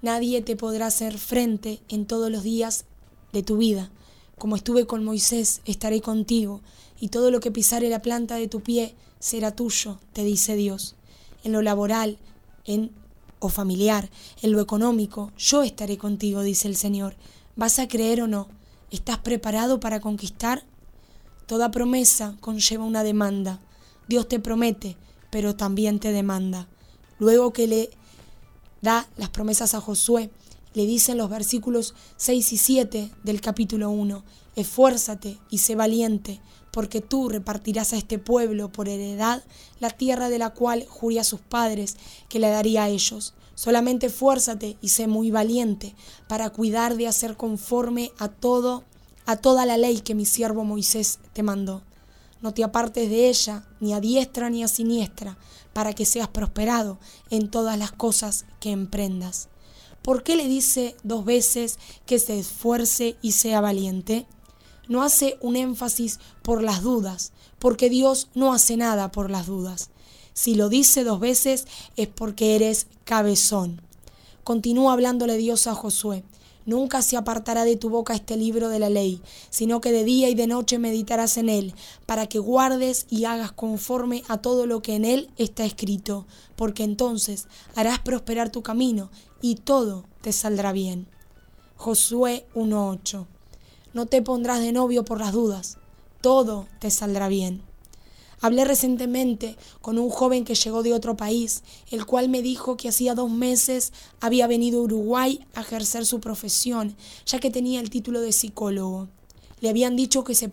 Nadie te podrá hacer frente en todos los días de tu vida. Como estuve con Moisés, estaré contigo, y todo lo que pisare la planta de tu pie será tuyo, te dice Dios. En lo laboral, en o familiar, en lo económico, yo estaré contigo, dice el Señor. ¿Vas a creer o no? ¿Estás preparado para conquistar? Toda promesa conlleva una demanda. Dios te promete, pero también te demanda. Luego que le da las promesas a Josué, le dicen los versículos 6 y 7 del capítulo 1, esfuérzate y sé valiente, porque tú repartirás a este pueblo por heredad la tierra de la cual juré a sus padres que le daría a ellos. Solamente esfuérzate y sé muy valiente para cuidar de hacer conforme a todo a toda la ley que mi siervo Moisés te mandó no te apartes de ella, ni a diestra ni a siniestra, para que seas prosperado en todas las cosas que emprendas. ¿Por qué le dice dos veces que se esfuerce y sea valiente? No hace un énfasis por las dudas, porque Dios no hace nada por las dudas. Si lo dice dos veces es porque eres cabezón. Continúa hablándole Dios a Josué. Nunca se apartará de tu boca este libro de la ley, sino que de día y de noche meditarás en él, para que guardes y hagas conforme a todo lo que en él está escrito, porque entonces harás prosperar tu camino y todo te saldrá bien. Josué 1.8. No te pondrás de novio por las dudas, todo te saldrá bien. Hablé recientemente con un joven que llegó de otro país, el cual me dijo que hacía dos meses había venido a Uruguay a ejercer su profesión, ya que tenía el título de psicólogo. Le habían dicho que se,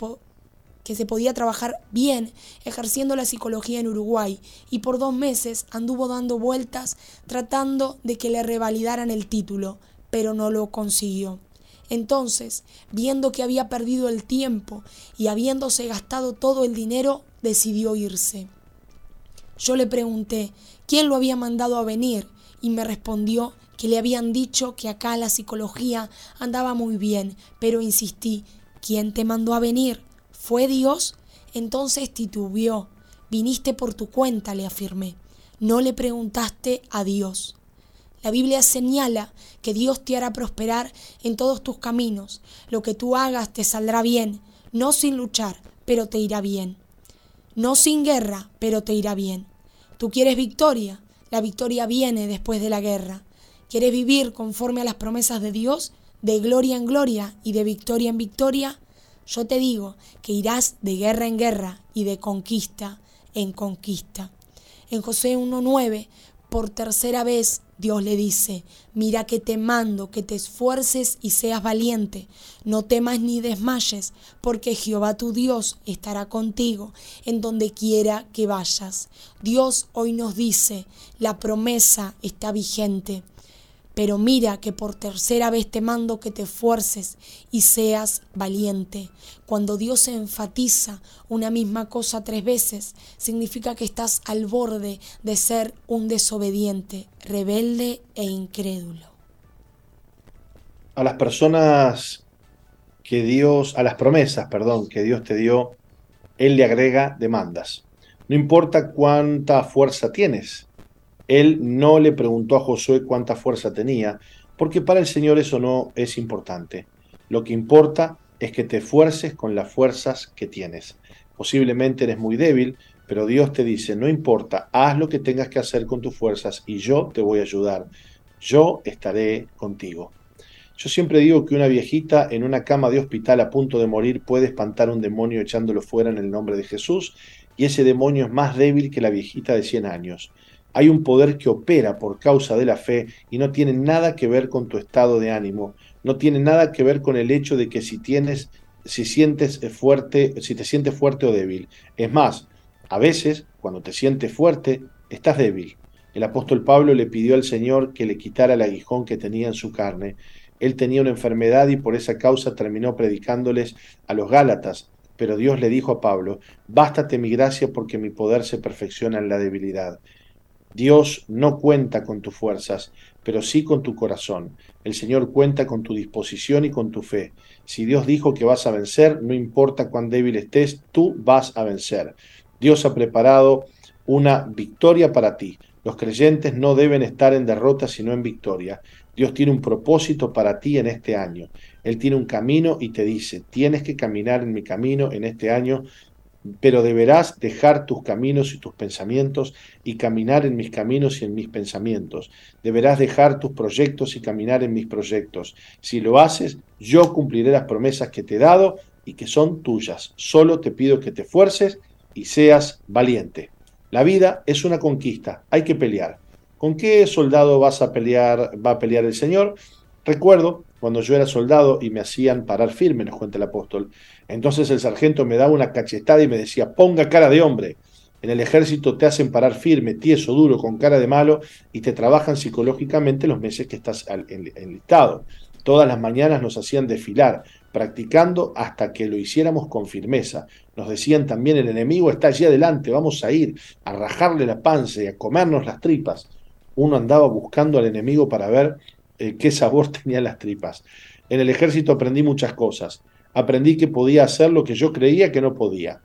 que se podía trabajar bien ejerciendo la psicología en Uruguay y por dos meses anduvo dando vueltas tratando de que le revalidaran el título, pero no lo consiguió. Entonces, viendo que había perdido el tiempo y habiéndose gastado todo el dinero, decidió irse. Yo le pregunté quién lo había mandado a venir y me respondió que le habían dicho que acá la psicología andaba muy bien, pero insistí, ¿quién te mandó a venir? ¿Fue Dios? Entonces titubeó. Viniste por tu cuenta, le afirmé. No le preguntaste a Dios. La Biblia señala que Dios te hará prosperar en todos tus caminos. Lo que tú hagas te saldrá bien, no sin luchar, pero te irá bien. No sin guerra, pero te irá bien. Tú quieres victoria, la victoria viene después de la guerra. ¿Quieres vivir conforme a las promesas de Dios, de gloria en gloria y de victoria en victoria? Yo te digo que irás de guerra en guerra y de conquista en conquista. En José 1.9, por tercera vez Dios le dice, mira que te mando que te esfuerces y seas valiente, no temas ni desmayes, porque Jehová tu Dios estará contigo en donde quiera que vayas. Dios hoy nos dice, la promesa está vigente. Pero mira que por tercera vez te mando que te esfuerces y seas valiente. Cuando Dios enfatiza una misma cosa tres veces, significa que estás al borde de ser un desobediente, rebelde e incrédulo. A las personas que Dios, a las promesas, perdón, que Dios te dio, Él le agrega demandas. No importa cuánta fuerza tienes, él no le preguntó a Josué cuánta fuerza tenía, porque para el Señor eso no es importante. Lo que importa es que te esfuerces con las fuerzas que tienes. Posiblemente eres muy débil, pero Dios te dice, no importa, haz lo que tengas que hacer con tus fuerzas y yo te voy a ayudar. Yo estaré contigo. Yo siempre digo que una viejita en una cama de hospital a punto de morir puede espantar un demonio echándolo fuera en el nombre de Jesús y ese demonio es más débil que la viejita de 100 años. Hay un poder que opera por causa de la fe y no tiene nada que ver con tu estado de ánimo, no tiene nada que ver con el hecho de que si tienes, si sientes fuerte, si te sientes fuerte o débil. Es más, a veces, cuando te sientes fuerte, estás débil. El apóstol Pablo le pidió al Señor que le quitara el aguijón que tenía en su carne. Él tenía una enfermedad y por esa causa terminó predicándoles a los Gálatas. Pero Dios le dijo a Pablo, bástate mi gracia porque mi poder se perfecciona en la debilidad. Dios no cuenta con tus fuerzas, pero sí con tu corazón. El Señor cuenta con tu disposición y con tu fe. Si Dios dijo que vas a vencer, no importa cuán débil estés, tú vas a vencer. Dios ha preparado una victoria para ti. Los creyentes no deben estar en derrota, sino en victoria. Dios tiene un propósito para ti en este año. Él tiene un camino y te dice, tienes que caminar en mi camino en este año pero deberás dejar tus caminos y tus pensamientos y caminar en mis caminos y en mis pensamientos. Deberás dejar tus proyectos y caminar en mis proyectos. Si lo haces, yo cumpliré las promesas que te he dado y que son tuyas. Solo te pido que te esfuerces y seas valiente. La vida es una conquista, hay que pelear. ¿Con qué soldado vas a pelear, va a pelear el Señor? Recuerdo cuando yo era soldado y me hacían parar firme, nos cuenta el apóstol. Entonces el sargento me daba una cachetada y me decía, ponga cara de hombre. En el ejército te hacen parar firme, tieso, duro, con cara de malo y te trabajan psicológicamente los meses que estás enlistado. Todas las mañanas nos hacían desfilar, practicando hasta que lo hiciéramos con firmeza. Nos decían también, el enemigo está allí adelante, vamos a ir a rajarle la panza y a comernos las tripas. Uno andaba buscando al enemigo para ver eh, qué sabor tenían las tripas. En el ejército aprendí muchas cosas. Aprendí que podía hacer lo que yo creía que no podía.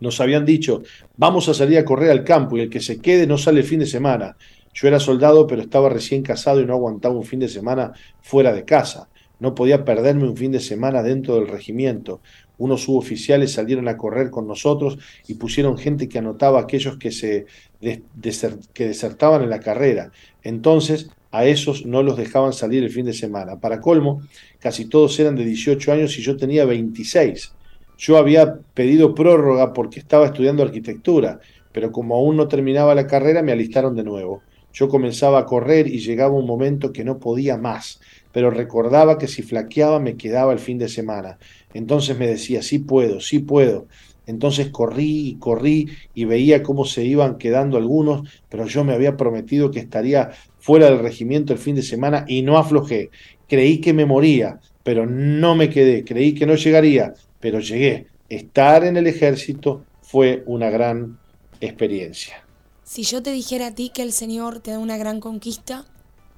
Nos habían dicho, vamos a salir a correr al campo y el que se quede no sale el fin de semana. Yo era soldado, pero estaba recién casado y no aguantaba un fin de semana fuera de casa. No podía perderme un fin de semana dentro del regimiento. Unos suboficiales salieron a correr con nosotros y pusieron gente que anotaba a aquellos que, se que desertaban en la carrera. Entonces, a esos no los dejaban salir el fin de semana. Para colmo, casi todos eran de 18 años y yo tenía 26. Yo había pedido prórroga porque estaba estudiando arquitectura, pero como aún no terminaba la carrera, me alistaron de nuevo. Yo comenzaba a correr y llegaba un momento que no podía más pero recordaba que si flaqueaba me quedaba el fin de semana. Entonces me decía, sí puedo, sí puedo. Entonces corrí y corrí y veía cómo se iban quedando algunos, pero yo me había prometido que estaría fuera del regimiento el fin de semana y no aflojé. Creí que me moría, pero no me quedé. Creí que no llegaría, pero llegué. Estar en el ejército fue una gran experiencia. Si yo te dijera a ti que el Señor te da una gran conquista,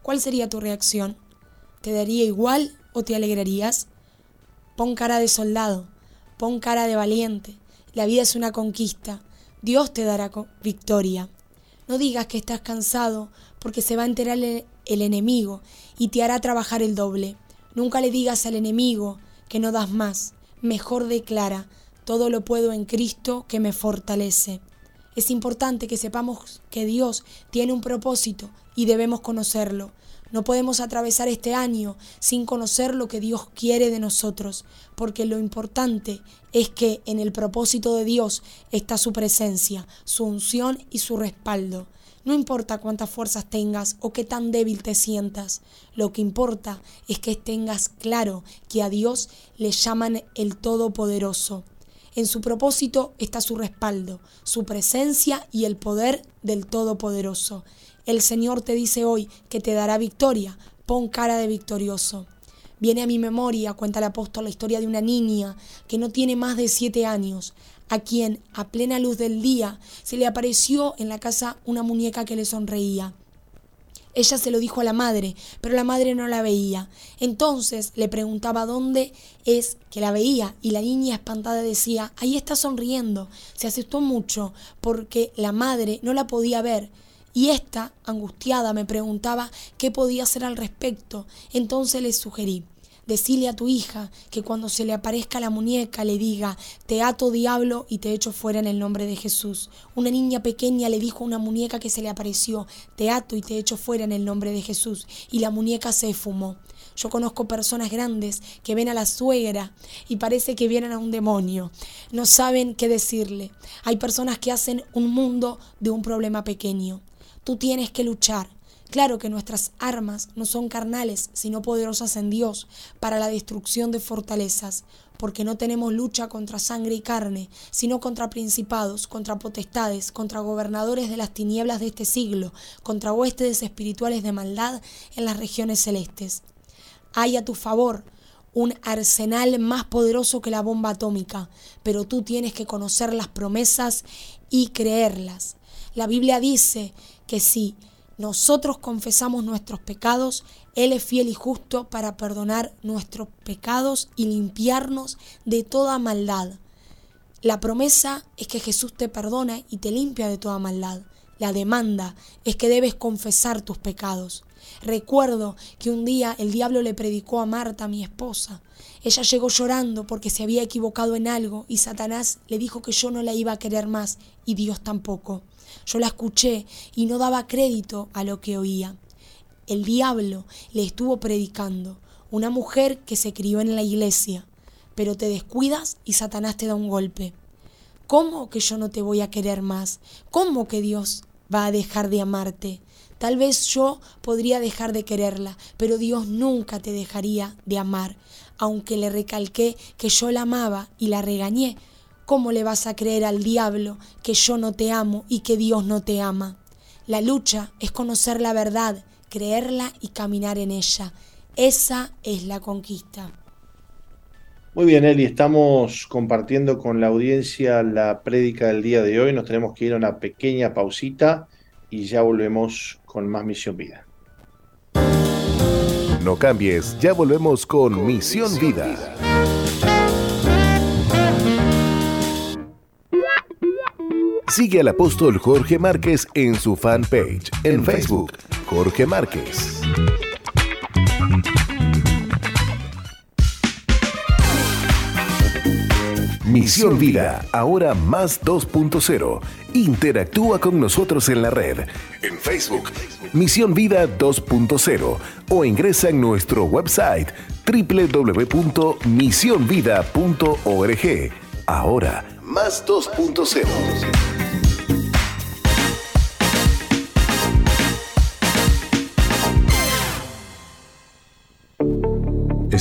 ¿cuál sería tu reacción? ¿Te daría igual o te alegrarías? Pon cara de soldado, pon cara de valiente. La vida es una conquista. Dios te dará victoria. No digas que estás cansado porque se va a enterar el, enemigo y te hará trabajar el doble. Nunca le digas al enemigo que no das más. Mejor declara, todo lo puedo en Cristo que me fortalece. Es importante que sepamos que Dios tiene un propósito y debemos conocerlo. No podemos atravesar este año sin conocer lo que Dios quiere de nosotros, porque lo importante es que en el propósito de Dios está su presencia, su unción y su respaldo. No importa cuántas fuerzas tengas o qué tan débil te sientas, lo que importa es que tengas claro que a Dios le llaman el Todopoderoso. En su propósito está su respaldo, su presencia y el poder del Todopoderoso. El Señor te dice hoy que te dará victoria. Pon cara de victorioso. Viene a mi memoria, cuenta el apóstol, la historia de una niña que no tiene más de siete años, a quien, a plena luz del día, se le apareció en la casa una muñeca que le sonreía. Ella se lo dijo a la madre, pero la madre no la veía. Entonces le preguntaba dónde es que la veía y la niña espantada decía, ahí está sonriendo. Se asustó mucho porque la madre no la podía ver y esta, angustiada, me preguntaba qué podía hacer al respecto. Entonces le sugerí, decile a tu hija que cuando se le aparezca la muñeca le diga, te ato diablo y te echo fuera en el nombre de Jesús. Una niña pequeña le dijo a una muñeca que se le apareció, te ato y te echo fuera en el nombre de Jesús. Y la muñeca se esfumó. Yo conozco personas grandes que ven a la suegra y parece que vienen a un demonio. No saben qué decirle. Hay personas que hacen un mundo de un problema pequeño. Tú tienes que luchar. Claro que nuestras armas no son carnales, sino poderosas en Dios para la destrucción de fortalezas, porque no tenemos lucha contra sangre y carne, sino contra principados, contra potestades, contra gobernadores de las tinieblas de este siglo, contra huestes espirituales de maldad en las regiones celestes. Hay a tu favor un arsenal más poderoso que la bomba atómica, pero tú tienes que conocer las promesas y creerlas. La Biblia dice que si nosotros confesamos nuestros pecados, Él es fiel y justo para perdonar nuestros pecados y limpiarnos de toda maldad. La promesa es que Jesús te perdona y te limpia de toda maldad. La demanda es que debes confesar tus pecados. Recuerdo que un día el diablo le predicó a Marta, mi esposa. Ella llegó llorando porque se había equivocado en algo y Satanás le dijo que yo no la iba a querer más y Dios tampoco. Yo la escuché y no daba crédito a lo que oía. El diablo le estuvo predicando, una mujer que se crió en la iglesia, pero te descuidas y Satanás te da un golpe. ¿Cómo que yo no te voy a querer más? ¿Cómo que Dios va a dejar de amarte? Tal vez yo podría dejar de quererla, pero Dios nunca te dejaría de amar, aunque le recalqué que yo la amaba y la regañé, ¿Cómo le vas a creer al diablo que yo no te amo y que Dios no te ama? La lucha es conocer la verdad, creerla y caminar en ella. Esa es la conquista. Muy bien, Eli, estamos compartiendo con la audiencia la prédica del día de hoy. Nos tenemos que ir a una pequeña pausita y ya volvemos con más Misión Vida. No cambies, ya volvemos con, Misión, Vida. Sigue al apóstol Jorge Márquez en su fanpage en Facebook, Jorge Márquez. Misión Vida, ahora más 2.0. Interactúa con nosotros en la red, en Facebook, Misión Vida 2.0 o ingresa en nuestro website www.misionvida.org. Ahora, más 2.0.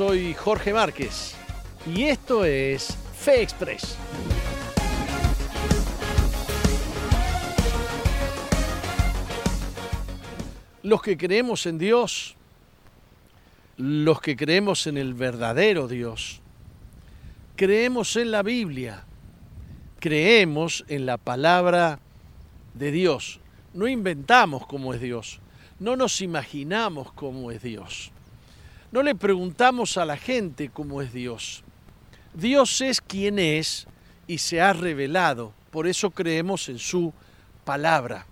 Soy Jorge Márquez y esto es Fe Express. Los que creemos en Dios, los que creemos en el verdadero Dios, creemos en la Biblia, creemos en la palabra de Dios. No inventamos cómo es Dios, no nos imaginamos cómo es Dios. No le preguntamos a la gente cómo es Dios. Dios es quien es y se ha revelado. Por eso creemos en su palabra.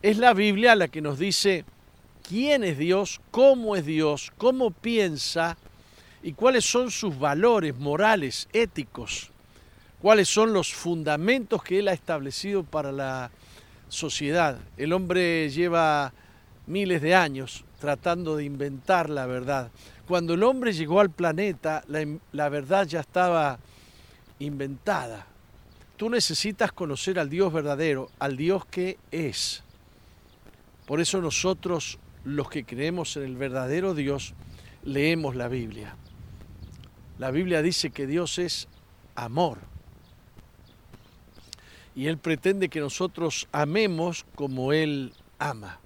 Es la Biblia la que nos dice quién es Dios, cómo es Dios, cómo piensa y cuáles son sus valores morales, éticos, cuáles son los fundamentos que Él ha establecido para la sociedad. El hombre lleva miles de años tratando de inventar la verdad. Cuando el hombre llegó al planeta, la, verdad ya estaba inventada. Tú necesitas conocer al Dios verdadero, al Dios que es. Por eso nosotros, los que creemos en el verdadero Dios, leemos la Biblia. La Biblia dice que Dios es amor. Y Él pretende que nosotros amemos como Él ama.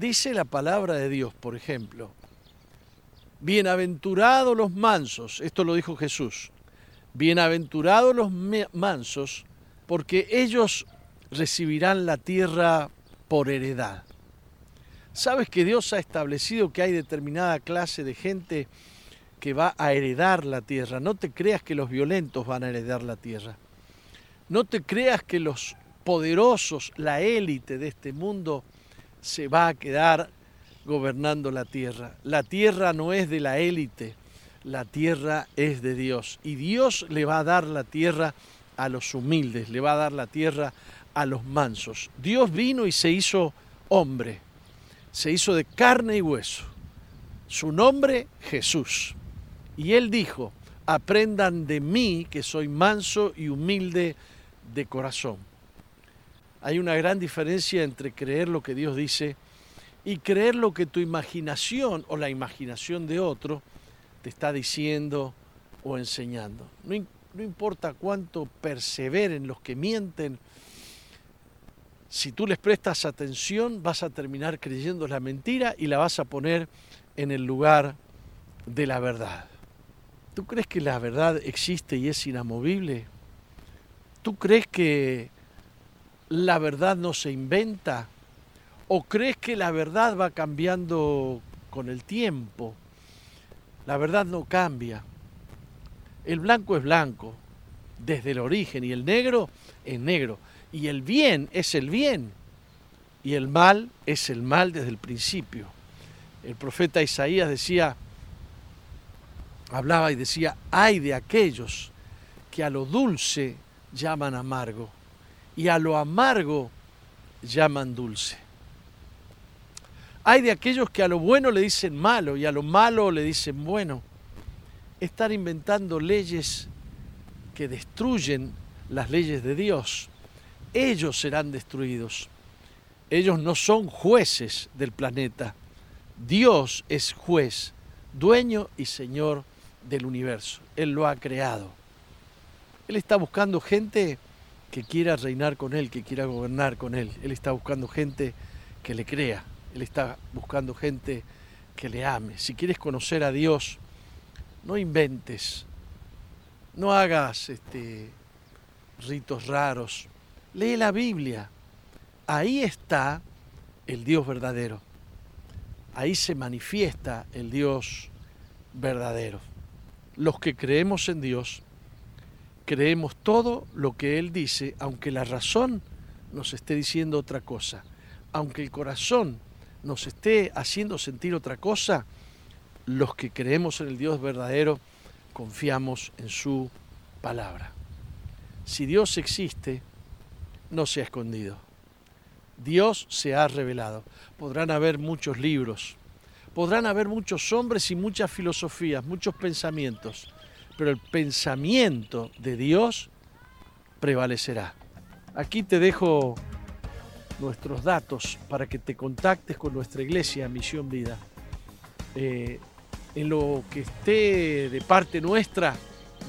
Dice la palabra de Dios, por ejemplo, bienaventurados los mansos, esto lo dijo Jesús, bienaventurados los mansos, porque ellos recibirán la tierra por heredad. ¿Sabes que Dios ha establecido que hay determinada clase de gente que va a heredar la tierra? No te creas que los violentos van a heredar la tierra. No te creas que los poderosos, la élite de este mundo, se va a quedar gobernando la tierra. La tierra no es de la élite, la tierra es de Dios. Y Dios le va a dar la tierra a los humildes, le va a dar la tierra a los mansos. Dios vino y se hizo hombre, se hizo de carne y hueso. Su nombre, Jesús. Y él dijo, aprendan de mí que soy manso y humilde de corazón hay una gran diferencia entre creer lo que Dios dice y creer lo que tu imaginación o la imaginación de otro te está diciendo o enseñando. No, no importa cuánto perseveren los que mienten, si tú les prestas atención vas a terminar creyendo la mentira y la vas a poner en el lugar de la verdad. ¿Tú crees que la verdad existe y es inamovible? ¿Tú crees que la verdad no se inventa? ¿O crees que la verdad va cambiando con el tiempo? La verdad no cambia. El blanco es blanco desde el origen y el negro es negro. Y el bien es el bien y el mal es el mal desde el principio. El profeta Isaías decía, hablaba y decía, ay de aquellos que a lo dulce llaman amargo y a lo amargo llaman dulce. Hay de aquellos que a lo bueno le dicen malo y a lo malo le dicen bueno. Están inventando leyes que destruyen las leyes de Dios. Ellos serán destruidos. Ellos no son jueces del planeta. Dios es juez, dueño y señor del universo. Él lo ha creado. Él está buscando gente que quiera reinar con Él, que quiera gobernar con Él. Él está buscando gente que le crea. Él está buscando gente que le ame. Si quieres conocer a Dios, no inventes, no hagas este, ritos raros. Lee la Biblia. Ahí está el Dios verdadero. Ahí se manifiesta el Dios verdadero. Los que creemos en Dios, creemos todo lo que Él dice, aunque la razón nos esté diciendo otra cosa. Aunque el corazón nos esté haciendo sentir otra cosa, los que creemos en el Dios verdadero confiamos en su palabra. Si Dios existe, no se ha escondido. Dios se ha revelado. Podrán haber muchos libros, podrán haber muchos hombres y muchas filosofías, muchos pensamientos, pero el pensamiento de Dios prevalecerá. Aquí te dejo nuestros datos para que te contactes con nuestra iglesia Misión Vida. Eh, en lo que esté de parte nuestra,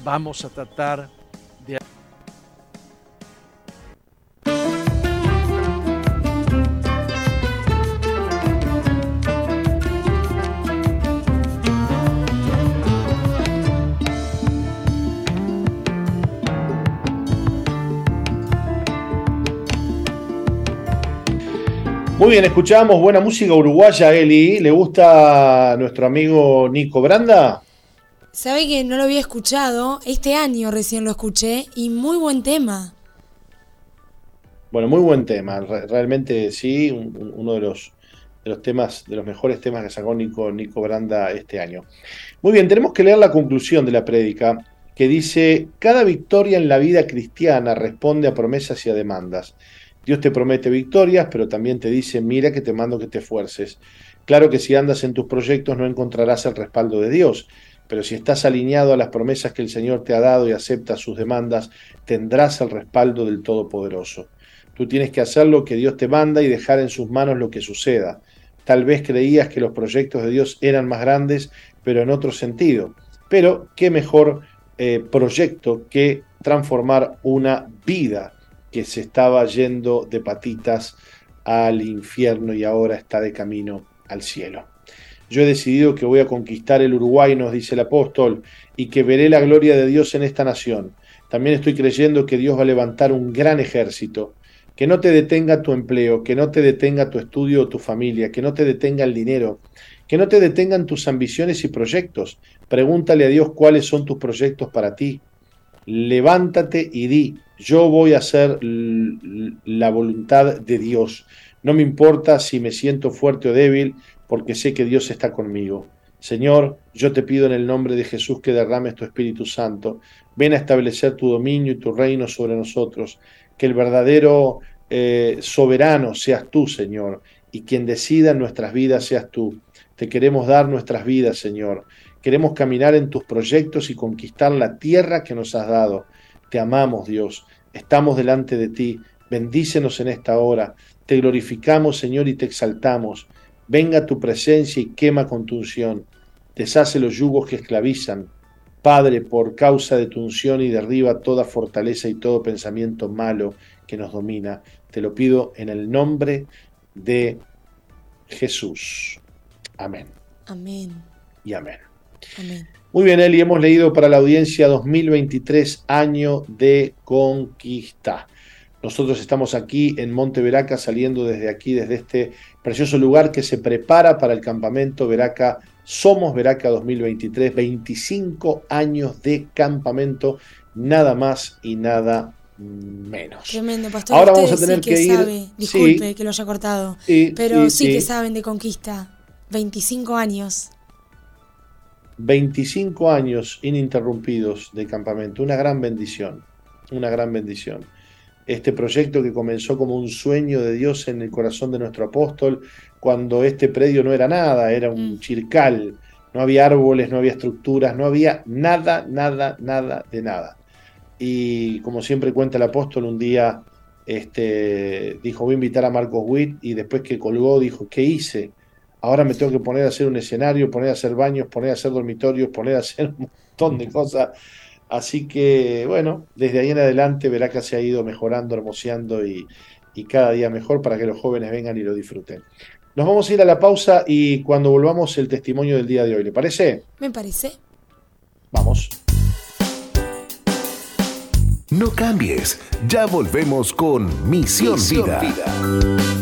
vamos a tratar Muy bien, escuchamos buena música uruguaya, Eli. ¿Le gusta nuestro amigo Nico Branda? Sabe que no lo había escuchado, este año recién lo escuché y muy buen tema. Bueno, muy buen tema, realmente sí, uno de los, de los temas, de los mejores temas que sacó Nico, Nico Branda este año. Muy bien, tenemos que leer la conclusión de la prédica que dice, cada victoria en la vida cristiana responde a promesas y a demandas. Dios te promete victorias, pero también te dice, mira que te mando que te esfuerces. Claro que si andas en tus proyectos no encontrarás el respaldo de Dios, pero si estás alineado a las promesas que el Señor te ha dado y aceptas sus demandas, tendrás el respaldo del Todopoderoso. Tú tienes que hacer lo que Dios te manda y dejar en sus manos lo que suceda. Tal vez creías que los proyectos de Dios eran más grandes, pero en otro sentido. Pero qué mejor eh, proyecto que transformar una vida que se estaba yendo de patitas al infierno y ahora está de camino al cielo. Yo he decidido que voy a conquistar el Uruguay, nos dice el apóstol, y que veré la gloria de Dios en esta nación. También estoy creyendo que Dios va a levantar un gran ejército, que no te detenga tu empleo, que no te detenga tu estudio o tu familia, que no te detenga el dinero, que no te detengan tus ambiciones y proyectos. Pregúntale a Dios cuáles son tus proyectos para ti. Levántate y di, yo voy a hacer la voluntad de Dios. No me importa si me siento fuerte o débil, porque sé que Dios está conmigo. Señor, yo te pido en el nombre de Jesús que derrames tu Espíritu Santo. Ven a establecer tu dominio y tu reino sobre nosotros. Que el verdadero eh, soberano seas tú, Señor, y quien decida nuestras vidas seas tú. Te queremos dar nuestras vidas, Señor. Queremos caminar en tus proyectos y conquistar la tierra que nos has dado. Te amamos, Dios. Estamos delante de ti. Bendícenos en esta hora. Te glorificamos, Señor, y te exaltamos. Venga tu presencia y quema con tu unción. Deshace los yugos que esclavizan. Padre, por causa de tu unción y derriba toda fortaleza y todo pensamiento malo que nos domina. Te lo pido en el nombre de Jesús. Amén. Amén. Y amén. Amén. Muy bien, Eli, hemos leído para la audiencia 2023, año de conquista. Nosotros estamos aquí en Monte Veraca, saliendo desde aquí, desde este precioso lugar que se prepara para el campamento Veraca. Somos Veraca 2023, 25 años de campamento, nada más y nada menos. Tremendo, pastor. Ahora vamos a tener que, ir. disculpe que lo haya cortado, pero sí que saben de conquista. 25 años. 25 años ininterrumpidos de campamento, una gran bendición, una gran bendición. Este proyecto que comenzó como un sueño de Dios en el corazón de nuestro apóstol, cuando este predio no era nada, era un mm. chircal, no había árboles, no había estructuras, no había nada, nada, nada de nada. y como siempre cuenta el apóstol, un día este, dijo voy a invitar a Marcos Witt y después que colgó dijo, ¿qué hice? Ahora me tengo que poner a hacer un escenario, poner a hacer baños, poner a hacer dormitorios, poner a hacer un montón de cosas. Así que bueno, desde ahí en adelante verá que se ha ido mejorando, hermoseando y, y cada día mejor para que los jóvenes vengan y lo disfruten. Nos vamos a ir a la pausa y cuando volvamos el testimonio del día de hoy, ¿le parece? Me parece. Vamos. No cambies, ya volvemos con Misión, Misión Vida. Vida.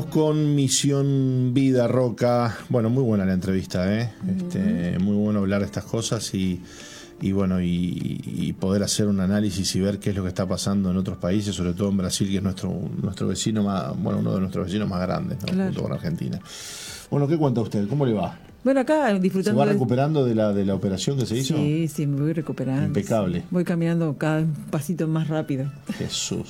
Con Misión Vida Roca. Bueno, muy buena la entrevista, ¿eh? Este, muy bueno hablar de estas cosas y, y bueno, y, y poder hacer un análisis y ver qué es lo que está pasando en otros países, sobre todo en Brasil, que es nuestro, nuestro vecino más, bueno, uno de nuestros vecinos más grandes, ¿no? Claro. junto con Argentina. Bueno, ¿qué cuenta usted? ¿Cómo le va? Bueno, acá ¿Se disfrutando. va de- recuperando de la, de la operación que se hizo? Sí, sí, me voy recuperando. Impecable. Voy caminando cada un pasito más rápido. Jesús.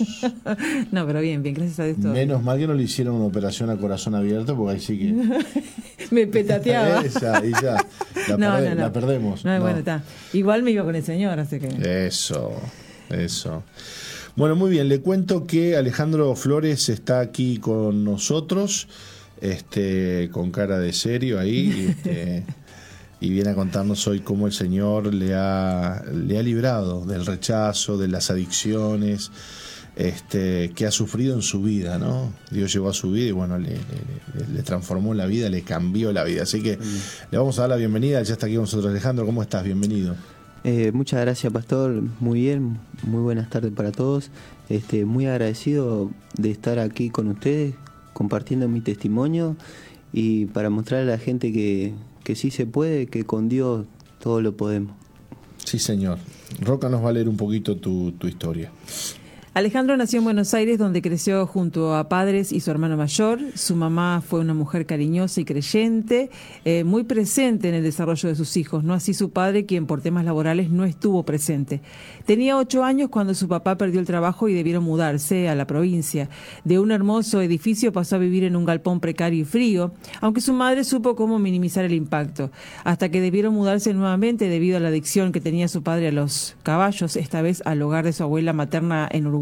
no, pero bien, bien, gracias a Dios. todo. Menos mal que no le hicieron una operación a corazón abierto, porque ahí sí que. Me petateaba. Esa, y ya. La, No, perde- no, no. la perdemos. No, No. bueno, está. Igual me iba con el señor, así que. Eso, eso. Bueno, muy bien, le cuento que Alejandro Flores está aquí con nosotros, este, con cara de serio ahí, este, y viene a contarnos hoy cómo el Señor le ha, le ha librado del rechazo, de las adicciones, este, que ha sufrido en su vida, ¿no? Dios llegó a su vida y bueno, le, le- le transformó la vida, le cambió la vida. Así que le vamos a dar la bienvenida, ya está aquí con nosotros Alejandro, ¿cómo estás? Bienvenido. Eh, muchas gracias, Pastor. Muy bien, muy buenas tardes para todos. Este, muy agradecido de estar aquí con ustedes, compartiendo mi testimonio y para mostrar a la gente que, que sí se puede, que con Dios todo lo podemos. Sí, señor. Roca nos va a leer un poquito tu, tu historia. Alejandro nació en Buenos Aires, donde creció junto a padres y su hermano mayor. Su mamá fue una mujer cariñosa y creyente, eh, muy presente en el desarrollo de sus hijos, no así su padre, quien por temas laborales no estuvo presente. Tenía ocho años cuando su papá perdió el trabajo y debieron mudarse a la provincia. De un hermoso edificio pasó a vivir en un galpón precario y frío, aunque su madre supo cómo minimizar el impacto, hasta que debieron mudarse nuevamente debido a la adicción que tenía su padre a los caballos, esta vez al hogar de su abuela materna en Uruguay,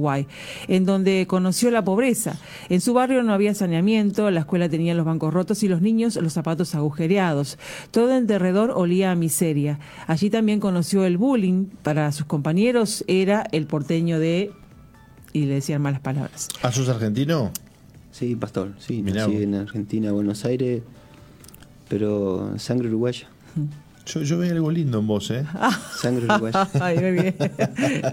en donde conoció la pobreza. En su barrio no había saneamiento, la escuela tenía los bancos rotos y los niños los zapatos agujereados. Todo en derredor olía a miseria. Allí también conoció el bullying. Para sus compañeros era el porteño de... y le decían malas palabras. ¿Ah, sos argentino? Sí, Pastor, sí, Mirá nací vos. en Argentina, Buenos Aires, pero sangre uruguaya. Yo, yo veo algo lindo en vos, ¿eh? Sangre uruguaya. Ay, muy bien.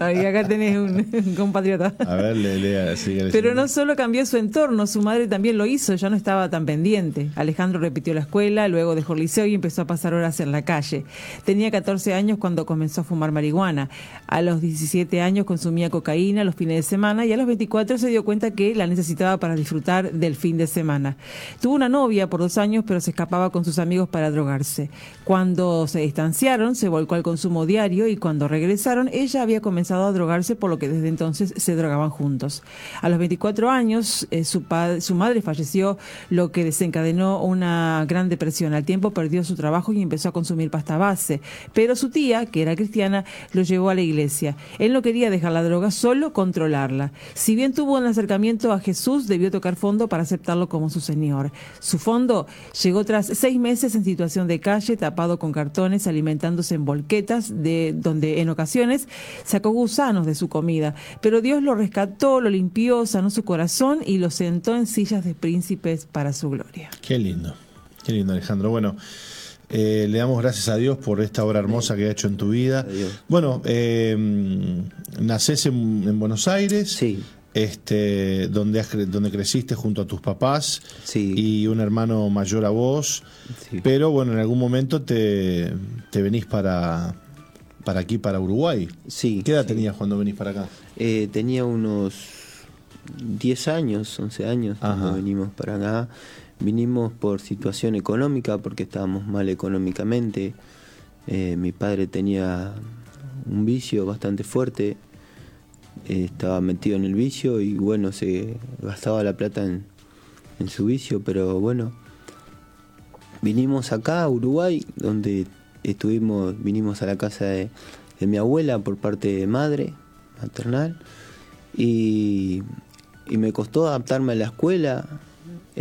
Ay, acá tenés un, un compatriota. A ver, le, lea. sigue Pero no solo cambió su entorno, su madre también lo hizo, ya no estaba tan pendiente. Alejandro repitió la escuela, luego dejó el liceo y empezó a pasar horas en la calle. Tenía 14 años cuando comenzó a fumar marihuana. A los 17 años consumía cocaína los fines de semana y a los 24 se dio cuenta que la necesitaba para disfrutar del fin de semana. Tuvo una novia por dos años, pero se escapaba con sus amigos para drogarse. Cuando Se distanciaron, se volcó al consumo diario y cuando regresaron, ella había comenzado a drogarse, por lo que desde entonces se drogaban juntos. A los 24 años, eh, su, su madre falleció, lo que desencadenó una gran depresión. Al tiempo perdió su trabajo y empezó a consumir pasta base. Pero su tía, que era cristiana, lo llevó a la iglesia. Él no quería dejar la droga, solo controlarla. Si bien tuvo un acercamiento a Jesús, debió tocar fondo para aceptarlo como su Señor. Su fondo llegó tras seis meses en situación de calle, tapado con cartones, alimentándose en volquetas, de donde en ocasiones sacó gusanos de su comida. Pero Dios lo rescató, lo limpió, sanó su corazón y lo sentó en sillas de príncipes para su gloria. Qué lindo, qué lindo Alejandro. Bueno, eh, le damos gracias a Dios por esta obra hermosa que ha hecho en tu vida. Adiós. Bueno, eh, nacés en, en Buenos Aires, Sí, este, donde, has cre- donde creciste junto a tus papás sí, y un hermano mayor a vos, sí. pero bueno, en algún momento te, te venís para, para aquí, para Uruguay. sí, ¿Qué edad sí. tenías cuando venís para acá? Eh, tenía unos 10 años, 11 años cuando venimos para acá. Vinimos por situación económica, porque estábamos mal económicamente. Eh, mi padre tenía un vicio bastante fuerte, eh, estaba metido en el vicio y bueno, se gastaba la plata en, en su vicio, pero bueno, vinimos acá a Uruguay, donde estuvimos, vinimos a la casa de, de mi abuela por parte de madre, maternal, y, y me costó adaptarme a la escuela,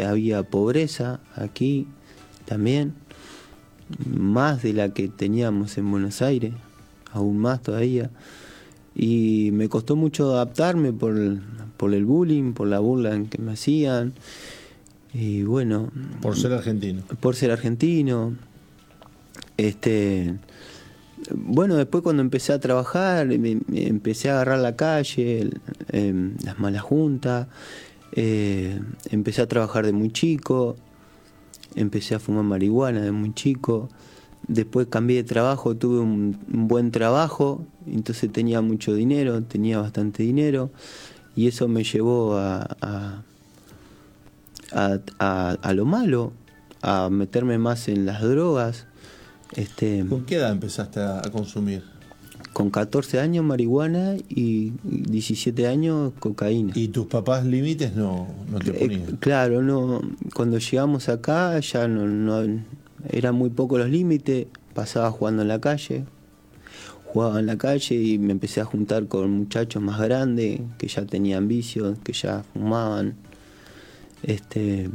había pobreza aquí también, más de la que teníamos en Buenos Aires, aún más todavía, y me costó mucho adaptarme por el, por el bullying, por la burla en que me hacían, y bueno, Por ser argentino. por ser argentino. Este, bueno, después cuando empecé a trabajar, me, me empecé a agarrar la calle, el- em, las malas juntas, eh, empecé a trabajar de muy chico, empecé a fumar marihuana de muy chico, después cambié de trabajo, tuve un, un buen trabajo, entonces tenía mucho dinero, tenía bastante dinero, y eso me llevó a- a, a, a- a lo malo, a meterme más en las drogas. Este, ¿Con qué edad empezaste a, consumir? con 14 años marihuana y 17 años cocaína. ¿Y tus papás límites no, no te Eh, ponían? claro, no, cuando llegamos acá ya no, no eran muy pocos los límites, pasaba jugando en la calle, jugaba en la calle y me empecé a juntar con muchachos más grandes que ya tenían vicios, que ya fumaban. Este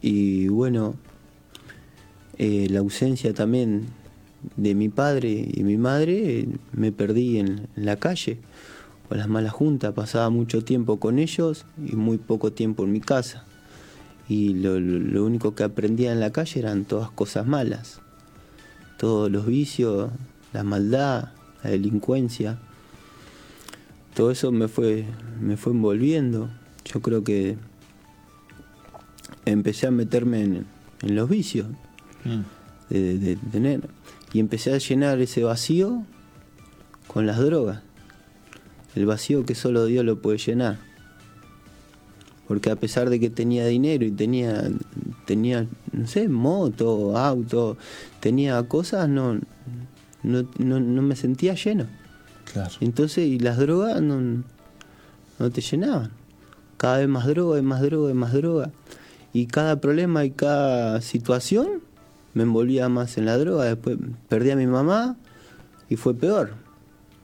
y bueno, eh, la ausencia también de mi padre y mi madre, eh, me perdí en, en la calle, con las malas juntas, pasaba mucho tiempo con ellos y muy poco tiempo en mi casa. Y lo, lo- único que aprendía en la calle eran todas cosas malas, todos los vicios, la maldad, la delincuencia. Todo eso me fue, me fue envolviendo. Yo creo que empecé a meterme en, en los vicios Mm. de, de- de tener. Y empecé a llenar ese vacío con las drogas. El vacío que solo Dios lo puede llenar. Porque a pesar de que tenía dinero y tenía, tenía no sé, moto, auto, tenía cosas, no, no, no, no me sentía lleno. Claro. Entonces, y las drogas no, no te llenaban. Cada vez más droga, y más droga, y más droga. Y cada problema y cada situación me envolvía más en la droga. Después perdí a mi mamá y fue peor.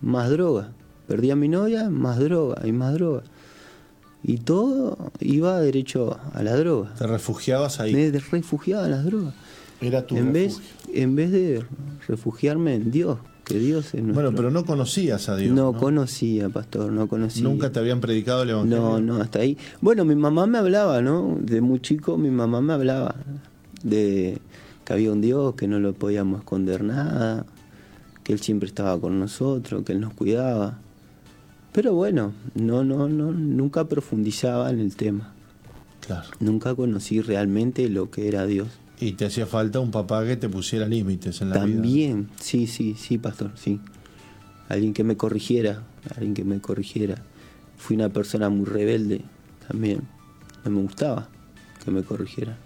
Más droga. Perdí a mi novia, más droga y más droga. Y todo iba derecho a la droga. Te refugiabas ahí. Me refugiaba en las drogas. Era tu En vez, en vez de refugiarme en Dios, que Dios es nuestro. Bueno, pero no conocías a Dios. no, ¿no? conocía, pastor, no conocía. Nunca te habían predicado el evangelio. No, no, hasta ahí. Bueno, mi mamá me hablaba, ¿no? De muy chico mi mamá me hablaba de que había un Dios, que no lo podíamos esconder nada, que Él siempre estaba con nosotros, que Él nos cuidaba. Pero bueno, no, no, no, nunca profundizaba en el tema. Claro. Nunca conocí realmente lo que era Dios. Y te hacía falta un papá que te pusiera límites en la vida. También, sí, sí, sí, pastor, sí. Alguien que me corrigiera, alguien que me corrigiera. Fui una persona muy rebelde también. No me gustaba que me corrigiera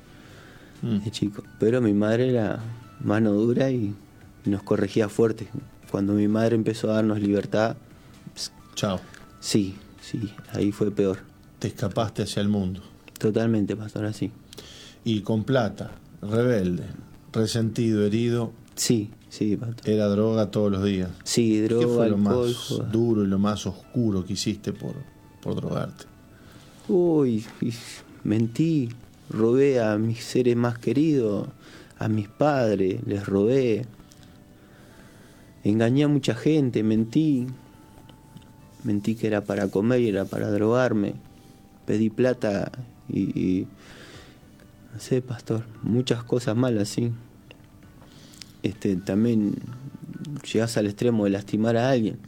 Mm. de chico. Pero mi madre era mano dura y y nos corregía fuerte. Cuando mi madre empezó a darnos libertad, Chao. sí, sí, ahí fue peor. Te escapaste hacia el mundo. Totalmente, pastor, así. Y con plata, rebelde, resentido, herido, Sí, sí, pastor. era droga todos los días. Sí, ¿Qué droga, fue lo alcohol. más duro y lo más oscuro que hiciste por, por drogarte? Uy, mentí, robé a mis seres más queridos, a mis padres, les robé. Engañé a mucha gente, mentí. Mentí que era para comer y era para drogarme. Pedí plata y, y- no sé, pastor, muchas cosas malas, sí. Este, también llegas al extremo de lastimar a alguien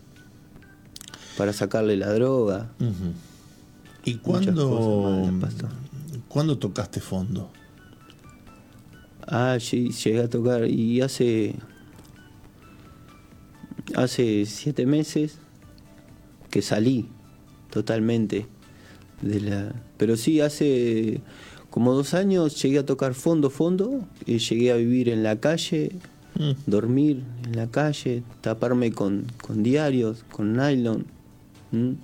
para sacarle la droga. Ujú. ¿Y Muchas cuándo, malas, cuándo tocaste fondo? Ah, sí, llegué a tocar y hace. Hace siete meses que salí totalmente de la. Pero sí, hace como dos años llegué a tocar fondo, fondo, y llegué a vivir en la calle, Mm. dormir en la calle, taparme con, con diarios, con nylon, ¿m?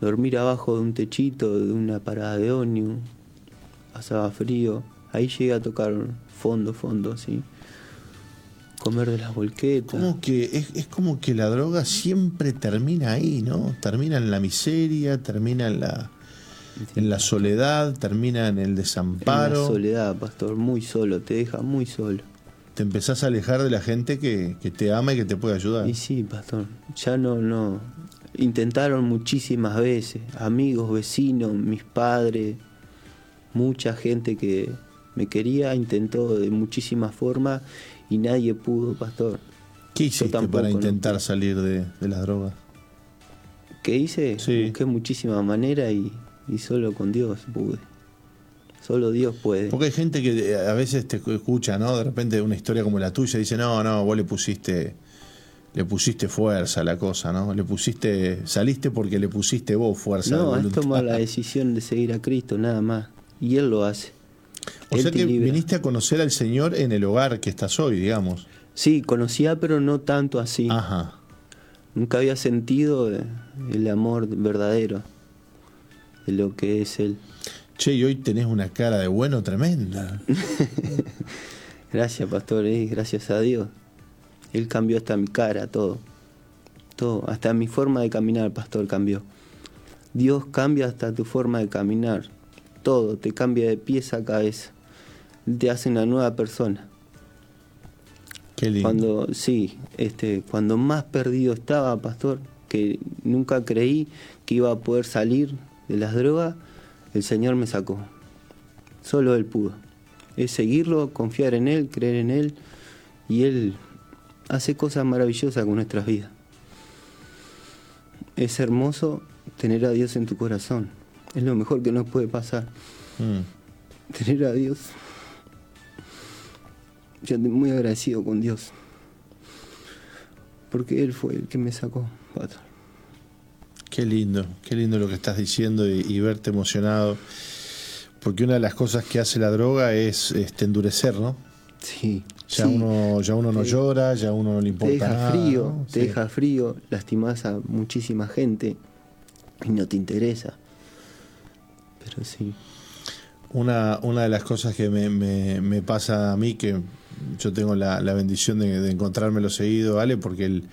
dormir abajo de un techito, de una parada de ómnibus, pasaba frío, ahí llegué a tocar fondo, fondo, sí. Comer de las volquetas. Como que es, es como que la droga siempre termina ahí, ¿no? Termina en la miseria, termina en la, en la soledad, termina en el En la desamparo. soledad, pastor, muy solo, te deja muy solo. Te empezás a alejar de la gente que, que te ama y que te puede ayudar. Y sí, pastor, ya no, no. Intentaron muchísimas veces, amigos, vecinos, mis padres, mucha gente que me quería, intentó de muchísimas formas y nadie pudo, pastor. ¿Qué hiciste tampoco, para ¿no? intentar salir de, de las drogas? ¿Qué hice? Sí. Busqué muchísimas maneras y, y solo con Dios pude. Solo Dios puede. Porque hay gente que eh, a veces te escucha, ¿no? De repente una historia como la tuya dice, no, no, vos le pusiste, le pusiste fuerza a la cosa, ¿no? Le pusiste, saliste porque le pusiste vos fuerza. No, es tomar la decisión de seguir a Cristo, nada más. Y Él lo hace. O Él sea que viniste a conocer al Señor en el hogar que estás hoy, digamos. Sí, conocía, pero no tanto así. Ajá. Nunca había sentido el amor verdadero de lo que es Él. Che, y hoy tenés una cara de bueno tremenda. Gracias, pastor, eh, gracias a Dios. Él cambió hasta mi cara, todo. Todo, hasta mi forma de caminar, pastor, cambió. Dios cambia hasta tu forma de caminar. Todo, te cambia de pies a cabeza. Te hace una nueva persona. Qué lindo. Cuando, sí, este, cuando más perdido estaba, pastor, que nunca creí que iba a poder salir de las drogas, el Señor me sacó. Solo Él pudo. Es seguirlo, confiar en Él, creer en Él, y Él hace cosas maravillosas con nuestras vidas. Es hermoso tener a Dios en tu corazón. Es lo mejor que nos puede pasar. Mm. Tener a Dios. Yo estoy muy agradecido con Dios. Porque Él fue el que me sacó, Pato. Qué lindo, qué lindo lo que estás diciendo y, y verte emocionado. Porque una de las cosas que hace la droga es este, endurecer, ¿no? Sí. Ya sí. uno, ya uno no Te- llora, ya uno no le Te importa deja nada. frío, ¿no? te Sí. deja frío, lastimás a muchísima gente y no te interesa. Pero sí. Una, una de las cosas que me, me- me pasa a mí, que yo tengo la, la bendición de, de encontrármelo seguido, ¿vale? Porque él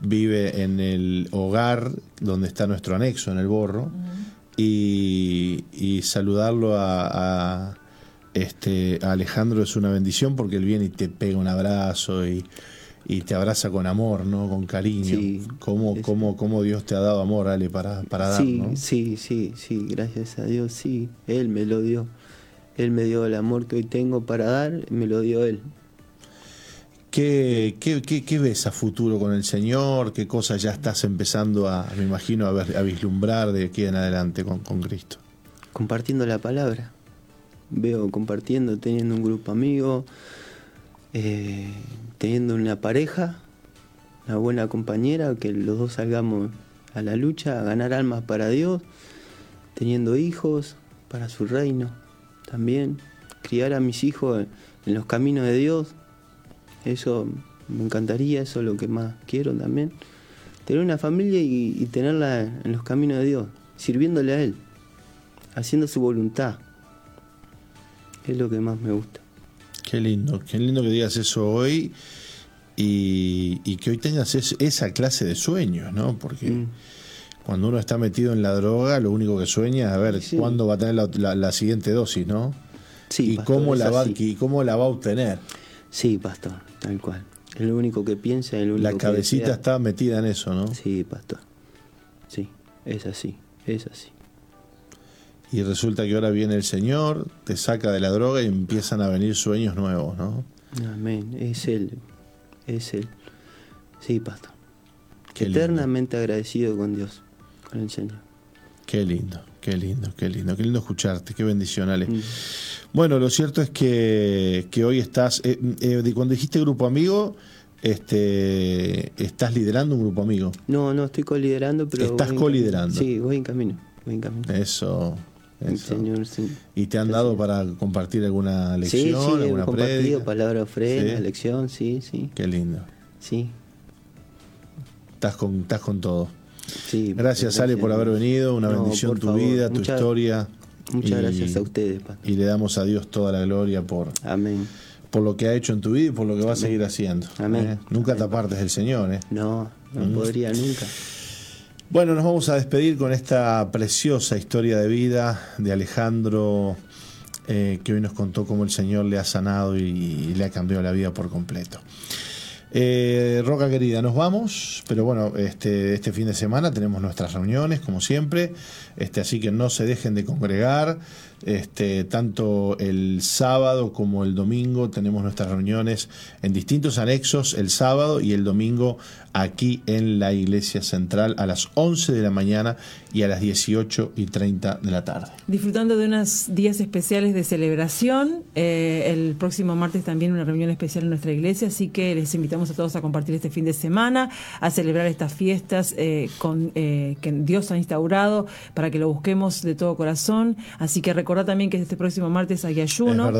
vive en el hogar donde está nuestro anexo, en el borro, y, y saludarlo a, a, este, a Alejandro es una bendición porque él viene y te pega un abrazo y, y te abraza con amor, ¿no? Con cariño. Sí, ¿Cómo, es- cómo, cómo Dios te ha dado amor, Ale, para, para dar, sí, ¿no? sí, sí, sí, gracias a Dios, sí. Él me lo dio. Él me dio el amor que hoy tengo para dar, me lo dio Él. ¿Qué, qué, qué, qué ves a futuro con el Señor? ¿Qué cosas ya estás empezando a, me imagino, a, ver- a vislumbrar de aquí en adelante con, con Cristo? compartiendo la palabra. Veo compartiendo, teniendo un grupo amigo, eh, teniendo una pareja, una buena compañera, que los dos salgamos a la lucha, a ganar almas para Dios, teniendo hijos para su reino también, criar a mis hijos en, los caminos de Dios. Eso Me encantaría, eso es lo que más quiero también. Tener una familia y, y tenerla en los caminos de Dios, sirviéndole a Él, haciendo su voluntad. Es lo que más me gusta. Qué lindo, qué lindo que digas eso hoy y, y que hoy tengas es- esa clase de sueños, ¿no? Porque Mm. cuando uno está metido en la droga, lo único que sueña es a ver Sí. cuándo va a tener la, la- la siguiente dosis, ¿no? Sí, y pastor, cómo la va y cómo la va a obtener. Sí, pastor, tal cual. Es lo único que piensa, es lo único La cabecita está metida en eso, ¿no? Sí, pastor. Sí, es así, es así. Y resulta que ahora viene el Señor, te saca de la droga y empiezan a venir sueños nuevos, ¿no? Amén, es Él, es Él. Sí, pastor. Qué lindo. Eternamente agradecido con Dios, con el Señor. Qué lindo, qué lindo, qué lindo, qué lindo escucharte, qué bendición, Ale. Mm. Bueno, lo cierto es que, que hoy estás, eh, eh, cuando dijiste grupo amigo, este, estás liderando un grupo amigo. No, no, estoy coliderando, pero... Estás coliderando. Sí, voy en camino, voy en camino. Eso, El. Señor, sí. ¿Y te han dado para compartir alguna Sí, lección, sí, he alguna compartido palabra ofrenda, Sí. lección, sí, sí, Qué lindo. sí. Estás con, estás con todo. sí Gracias, Ale, por haber venido. Una No, bendición tu favor. vida, tu Muchas- historia. Muchas Y- gracias a ustedes, pastor. Y le damos a Dios toda la gloria por, Amén. por lo que ha hecho en tu vida y por lo que va a seguir haciendo. Amén. ¿eh? Nunca te apartes del Señor. ¿eh? No, no Mm. podría nunca. Bueno, nos vamos a despedir con esta preciosa historia de vida de Alejandro, eh, que hoy nos contó cómo el Señor le ha sanado y, y le ha cambiado la vida por completo. Eh, Roca querida, nos vamos, pero bueno, este, este fin de semana tenemos nuestras reuniones, como siempre, este, así que no se dejen de congregar. Este, tanto el sábado como el domingo tenemos nuestras reuniones en distintos anexos, el sábado y el domingo aquí en la iglesia central a las 11 de la mañana y a las 18 y 30 de la tarde. Disfrutando de unos días especiales de celebración. Eh, el próximo martes también una reunión especial en nuestra iglesia, así que les invitamos a todos a compartir este fin de semana, a celebrar estas fiestas eh, eh, que Dios ha instaurado para que lo busquemos de todo corazón. Así que recordad también que este próximo martes hay ayuno.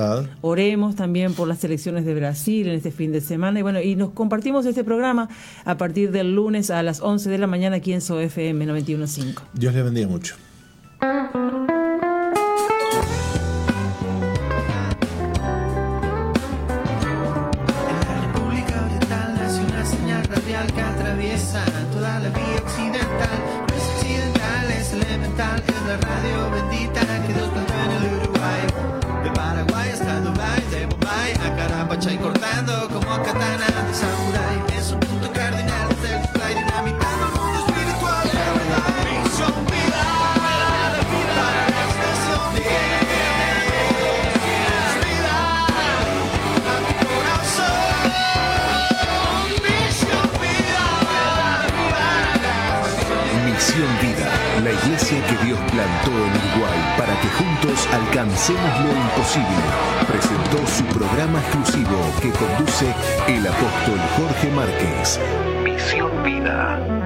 Oremos también por las elecciones de Brasil en este fin de semana. Y bueno, y nos compartimos este programa a partir del lunes a las 11 de la mañana aquí en SOFM 915. Dios les bendiga mucho. Juntos alcancemos lo imposible, presentó su programa exclusivo que conduce el apóstol Jorge Márquez. Misión Vida.